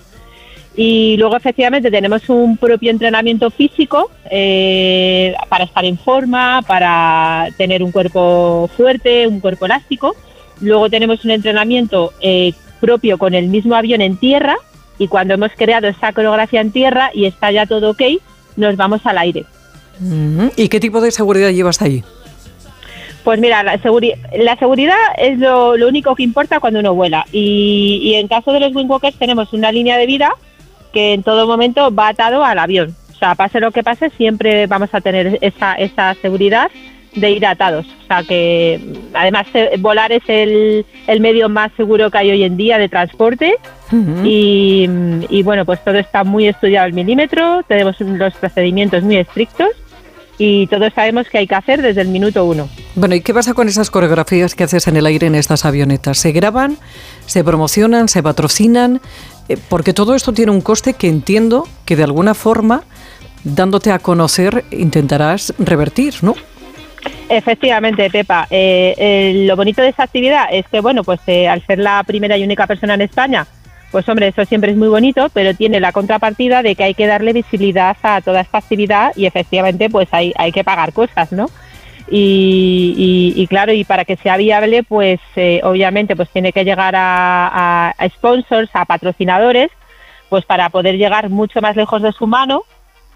Y luego efectivamente tenemos un propio entrenamiento físico eh, para estar en forma, para tener un cuerpo fuerte, un cuerpo elástico. Luego tenemos un entrenamiento eh, propio con el mismo avión en tierra y cuando hemos creado esa coreografía en tierra y está ya todo ok, nos vamos al aire. ¿Y qué tipo de seguridad llevas ahí? Pues mira, la, seguri- la seguridad es lo, lo único que importa cuando uno vuela. Y, y en caso de los wingwalkers tenemos una línea de vida que en todo momento va atado al avión. O sea, pase lo que pase, siempre vamos a tener esa, esa seguridad de ir atados. O sea, que mm, además eh, volar es el, el medio más seguro que hay hoy en día de transporte. y, mm, y bueno, pues todo está muy estudiado al milímetro, tenemos los procedimientos muy estrictos y todos sabemos qué hay que hacer desde el minuto uno. Bueno, ¿y qué pasa con esas coreografías que haces en el aire en estas avionetas? ¿Se graban, se promocionan, se patrocinan? Eh, porque todo esto tiene un coste que entiendo que de alguna forma, dándote a conocer, intentarás revertir, ¿no? Efectivamente, Pepa. Eh, eh, lo bonito de esta actividad es que, bueno, pues eh, al ser la primera y única persona en España, pues hombre, eso siempre es muy bonito, pero tiene la contrapartida de que hay que darle visibilidad a toda esta actividad y efectivamente pues hay, hay que pagar cosas, ¿no? Y, y- claro, y para que sea viable, pues eh, obviamente pues tiene que llegar a, a- sponsors, a patrocinadores, pues para poder llegar mucho más lejos de su mano,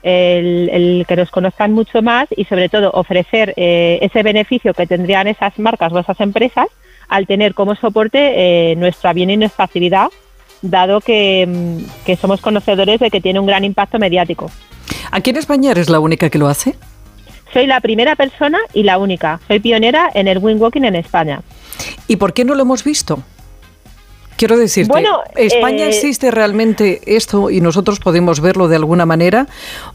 el, el que nos conozcan mucho más y sobre todo ofrecer eh, ese beneficio que tendrían esas marcas o esas empresas al tener como soporte eh, nuestro avión y nuestra actividad, dado que, mm, que somos conocedores de que tiene un gran impacto mediático. ¿Aquí en España eres la única que lo hace? Soy la primera persona y la única. Soy pionera en el windwalking en España. ¿Y por qué no lo hemos visto? Quiero decirte, Bueno, ¿España eh, existe realmente esto y nosotros podemos verlo de alguna manera?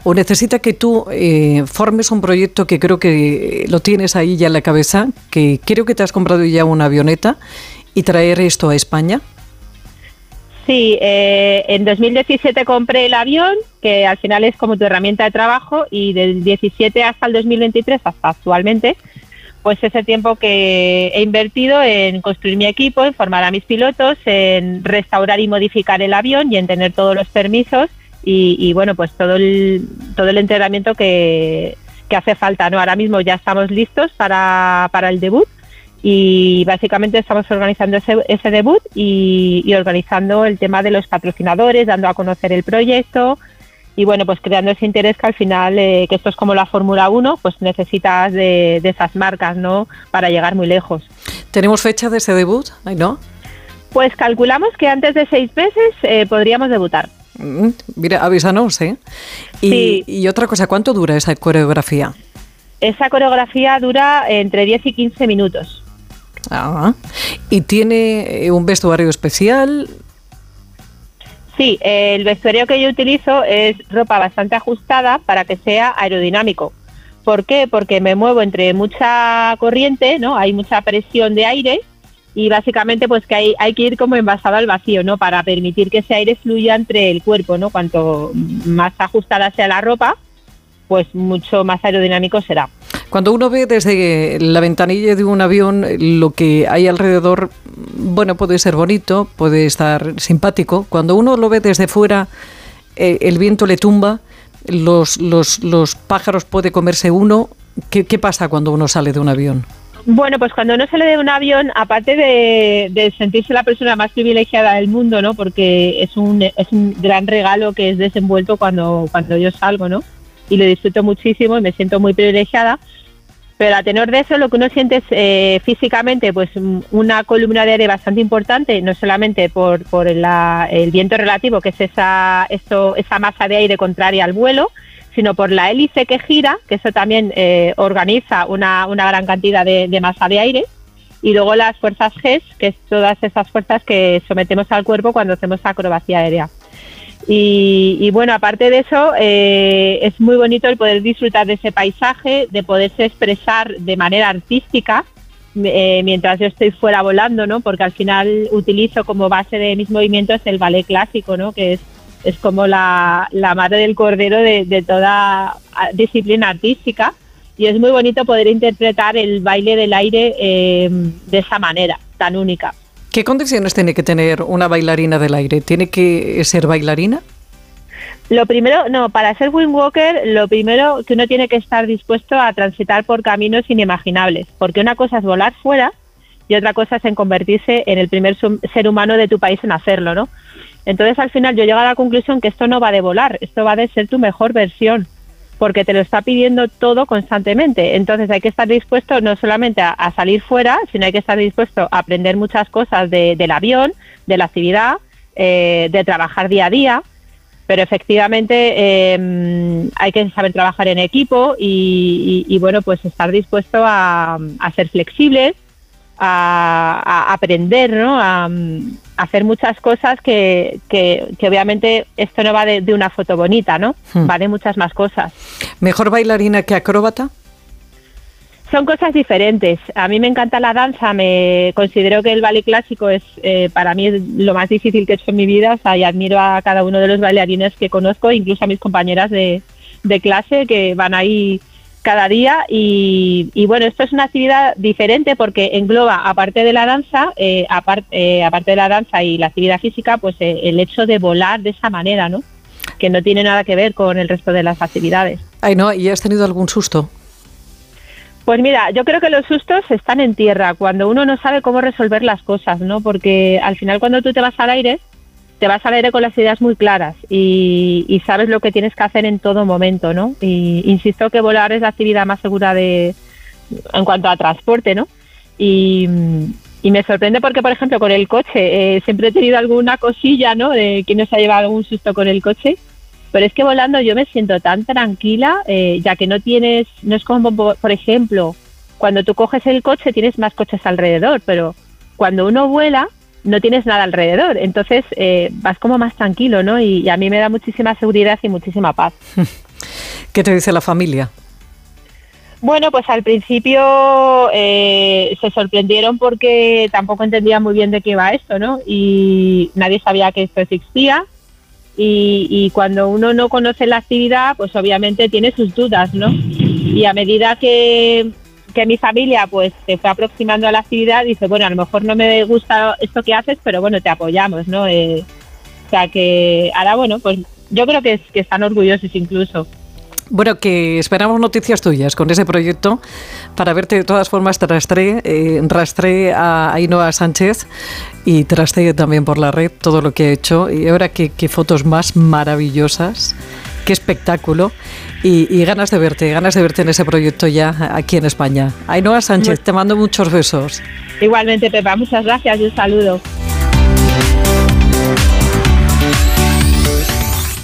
¿O necesita que tú eh, formes un proyecto que creo que lo tienes ahí ya en la cabeza, que creo que te has comprado ya una avioneta y traer esto a España? Sí, eh, en 2017 compré el avión, que al final es como tu herramienta de trabajo, y del 17 hasta el 2023, hasta actualmente, pues ese tiempo que he invertido en construir mi equipo, en formar a mis pilotos, en restaurar y modificar el avión y en tener todos los permisos y, bueno, pues todo el, todo el entrenamiento que, que hace falta. ¿no? Ahora mismo ya estamos listos para, para el debut y básicamente estamos organizando ese, ese debut y, y, organizando el tema de los patrocinadores, dando a conocer el proyecto y bueno, pues creando ese interés que al final, eh, que esto es como la Fórmula 1, pues necesitas de, de, esas marcas, ¿no? Para llegar muy lejos. ¿Tenemos fecha de ese debut? ¿No? Pues calculamos que antes de seis meses eh, podríamos debutar. Mm, mira, avísanos, ¿eh? Y, Sí. y otra cosa, ¿cuánto dura esa coreografía? Esa coreografía dura entre 10 y 15 minutos. Ah, ¿Y tiene eh, un vestuario especial? Sí, el vestuario que yo utilizo es ropa bastante ajustada para que sea aerodinámico. ¿Por qué? Porque me muevo entre mucha corriente, ¿no? Hay mucha presión de aire y básicamente pues que hay, hay que ir como envasado al vacío, ¿no? Para permitir que ese aire fluya entre el cuerpo, ¿no? Cuanto más ajustada sea la ropa, pues mucho más aerodinámico será. Cuando uno ve desde la ventanilla de un avión lo que hay alrededor, bueno, puede ser bonito, puede estar simpático. Cuando uno lo ve desde fuera, eh, el viento le tumba, los, los, los pájaros puede comerse uno. ¿Qué, ¿Qué pasa cuando uno sale de un avión? Bueno, pues cuando uno sale de un avión, aparte de, de, sentirse la persona más privilegiada del mundo, ¿no? Porque es un, es un gran regalo que es desenvuelto cuando, cuando yo salgo, ¿no? Y lo disfruto muchísimo y me siento muy privilegiada. Pero a tenor de eso, lo que uno siente es eh, físicamente pues una columna de aire bastante importante, no solamente por, por la, el viento relativo, que es esa, eso, esa masa de aire contraria al vuelo, sino por la hélice que gira, que eso también eh, organiza una, gran cantidad de, masa de aire, y luego las fuerzas G, que es todas esas fuerzas que sometemos al cuerpo cuando hacemos acrobacia aérea. Y, y bueno, aparte de eso, eh, es muy bonito el poder disfrutar de ese paisaje, de poderse expresar de manera artística eh, mientras yo estoy fuera volando, ¿no? Porque al final utilizo como base de mis movimientos el ballet clásico, ¿no? Que es es como la, la madre del cordero de, toda disciplina artística y es muy bonito poder interpretar el baile del aire eh, de esa manera tan única. ¿Qué condiciones tiene que tener una bailarina del aire? ¿Tiene que ser bailarina? Lo primero, no, para ser windwalker, lo primero que uno tiene que estar dispuesto a transitar por caminos inimaginables, porque una cosa es volar fuera y otra cosa es en convertirse en el primer ser humano de tu país en hacerlo, ¿no? Entonces al final yo llego a la conclusión que esto no va de volar, esto va de ser tu mejor versión, porque te lo está pidiendo todo constantemente. Entonces hay que estar dispuesto no solamente a, salir fuera, sino hay que estar dispuesto a aprender muchas cosas de, del avión, de la actividad, eh, de trabajar día a día. Pero efectivamente eh, hay que saber trabajar en equipo y, y, y bueno, pues estar dispuesto a ser flexibles, a, a, aprender, ¿no? A, a, hacer muchas cosas que, que, que obviamente esto no va de, de, una foto bonita, ¿no? Hmm. Va de muchas más cosas. ¿Mejor bailarina que acróbata? Son cosas diferentes. A mí me encanta la danza, me considero que el ballet clásico es eh, para mí es lo más difícil que he hecho en mi vida, o sea, y admiro a cada uno de los bailarines que conozco, incluso a mis compañeras de, de clase que van ahí cada día y, y, bueno, esto es una actividad diferente porque engloba, aparte de la danza, eh, aparte, eh, aparte de la danza y la actividad física, pues eh, el hecho de volar de esa manera, ¿no? Que no tiene nada que ver con el resto de las actividades. Ay, no, ¿y has tenido algún susto? Pues mira, yo creo que los sustos están en tierra, cuando uno no sabe cómo resolver las cosas, ¿no? Porque al final cuando tú te vas al aire, te vas al aire con las ideas muy claras y, y, sabes lo que tienes que hacer en todo momento, ¿no? Y insisto que volar es la actividad más segura de en cuanto a transporte, ¿no? Y, y me sorprende porque, por ejemplo, con el coche eh, siempre he tenido alguna cosilla, ¿no? De que nos ha llevado algún susto con el coche, pero es que volando yo me siento tan tranquila, eh, ya que no tienes, no es como, por ejemplo, cuando tú coges el coche tienes más coches alrededor, pero cuando uno vuela no tienes nada alrededor. Entonces eh, vas como más tranquilo, ¿no? Y, y, a mí me da muchísima seguridad y muchísima paz. [LAUGHS] ¿Qué te dice la familia? Bueno, pues al principio eh, se sorprendieron porque tampoco entendían muy bien de qué va esto, ¿no? Y nadie sabía que esto existía. Y, y cuando uno no conoce la actividad, pues obviamente tiene sus dudas, ¿no? Y a medida que, que mi familia pues se fue aproximando a la actividad, dice, bueno, a lo mejor no me gusta esto que haces, pero bueno, te apoyamos, ¿no? Eh, o sea que ahora, bueno, pues yo creo que, es, que están orgullosos incluso. Bueno, que esperamos noticias tuyas con ese proyecto. Para verte, de todas formas, te rastré, eh, rastré a Ainhoa Sánchez y trastré también por la red todo lo que he hecho. Y ahora qué, qué fotos más maravillosas, qué espectáculo. Y, y ganas de verte, ganas de verte en ese proyecto ya aquí en España. Ainhoa Sánchez, te mando muchos besos. Igualmente, Pepa, muchas gracias y un saludo.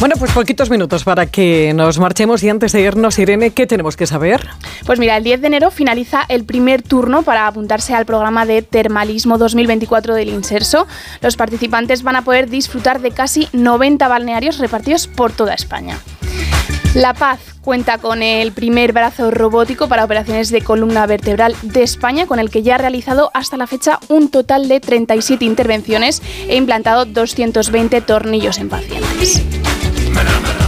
Bueno, pues poquitos minutos para que nos marchemos y antes de irnos, Irene, ¿qué tenemos que saber? Pues mira, el 10 de enero finaliza el primer turno para apuntarse al programa de Termalismo 2024 del Inserso. Los participantes van a poder disfrutar de casi 90 balnearios repartidos por toda España. La Paz cuenta con el primer brazo robótico para operaciones de columna vertebral de España, con el que ya ha realizado hasta la fecha un total de 37 intervenciones e implantado 220 tornillos en pacientes.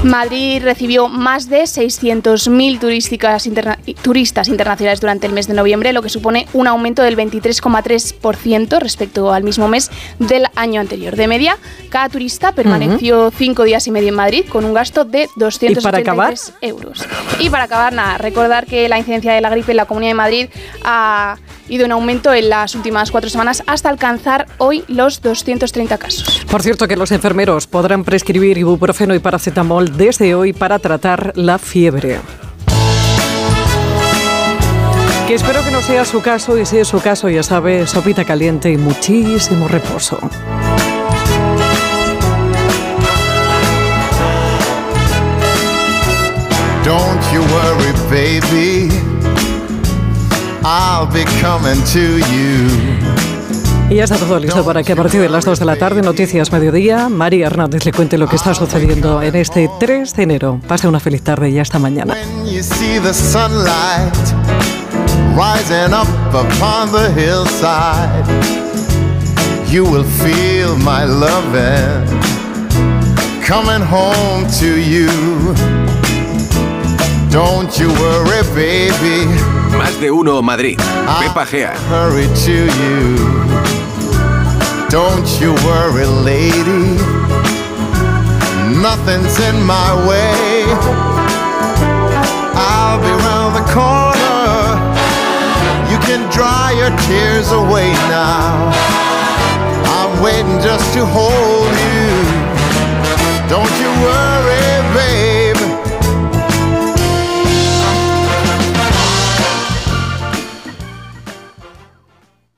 Madrid recibió más de 600.000 turísticas interna turistas internacionales durante el mes de noviembre, lo que supone un aumento del 23,3% respecto al mismo mes del año anterior. De media, cada turista permaneció cinco días y medio en Madrid con un gasto de 283 euros. Y para acabar, nada, recordar que la incidencia de la gripe en la Comunidad de Madrid ha ido en aumento en las últimas cuatro semanas hasta alcanzar hoy los 230 casos. Por cierto, que los enfermeros podrán prescribir ibuprofeno y paracetamol desde hoy para tratar la fiebre. Que espero que no sea su caso y si es su caso, ya sabe, sopita caliente y muchísimo reposo. Don't you worry, baby. I'll be coming to you. Y ya está todo listo para que a partir de las 2 de la tarde, Noticias Mediodía, María Hernández le cuente lo que está sucediendo en este 3 de enero. Pase una feliz tarde y hasta mañana. When you see the sunlight rising up upon the hillside, you will feel my loving coming home to you. Don't you worry, baby. Más de uno Madrid. Pepa Gea. hurry to you. Don't you worry, lady. Nothing's in my way. I'll be round the corner. You can dry your tears away now. I'm waiting just to hold you. Don't you worry,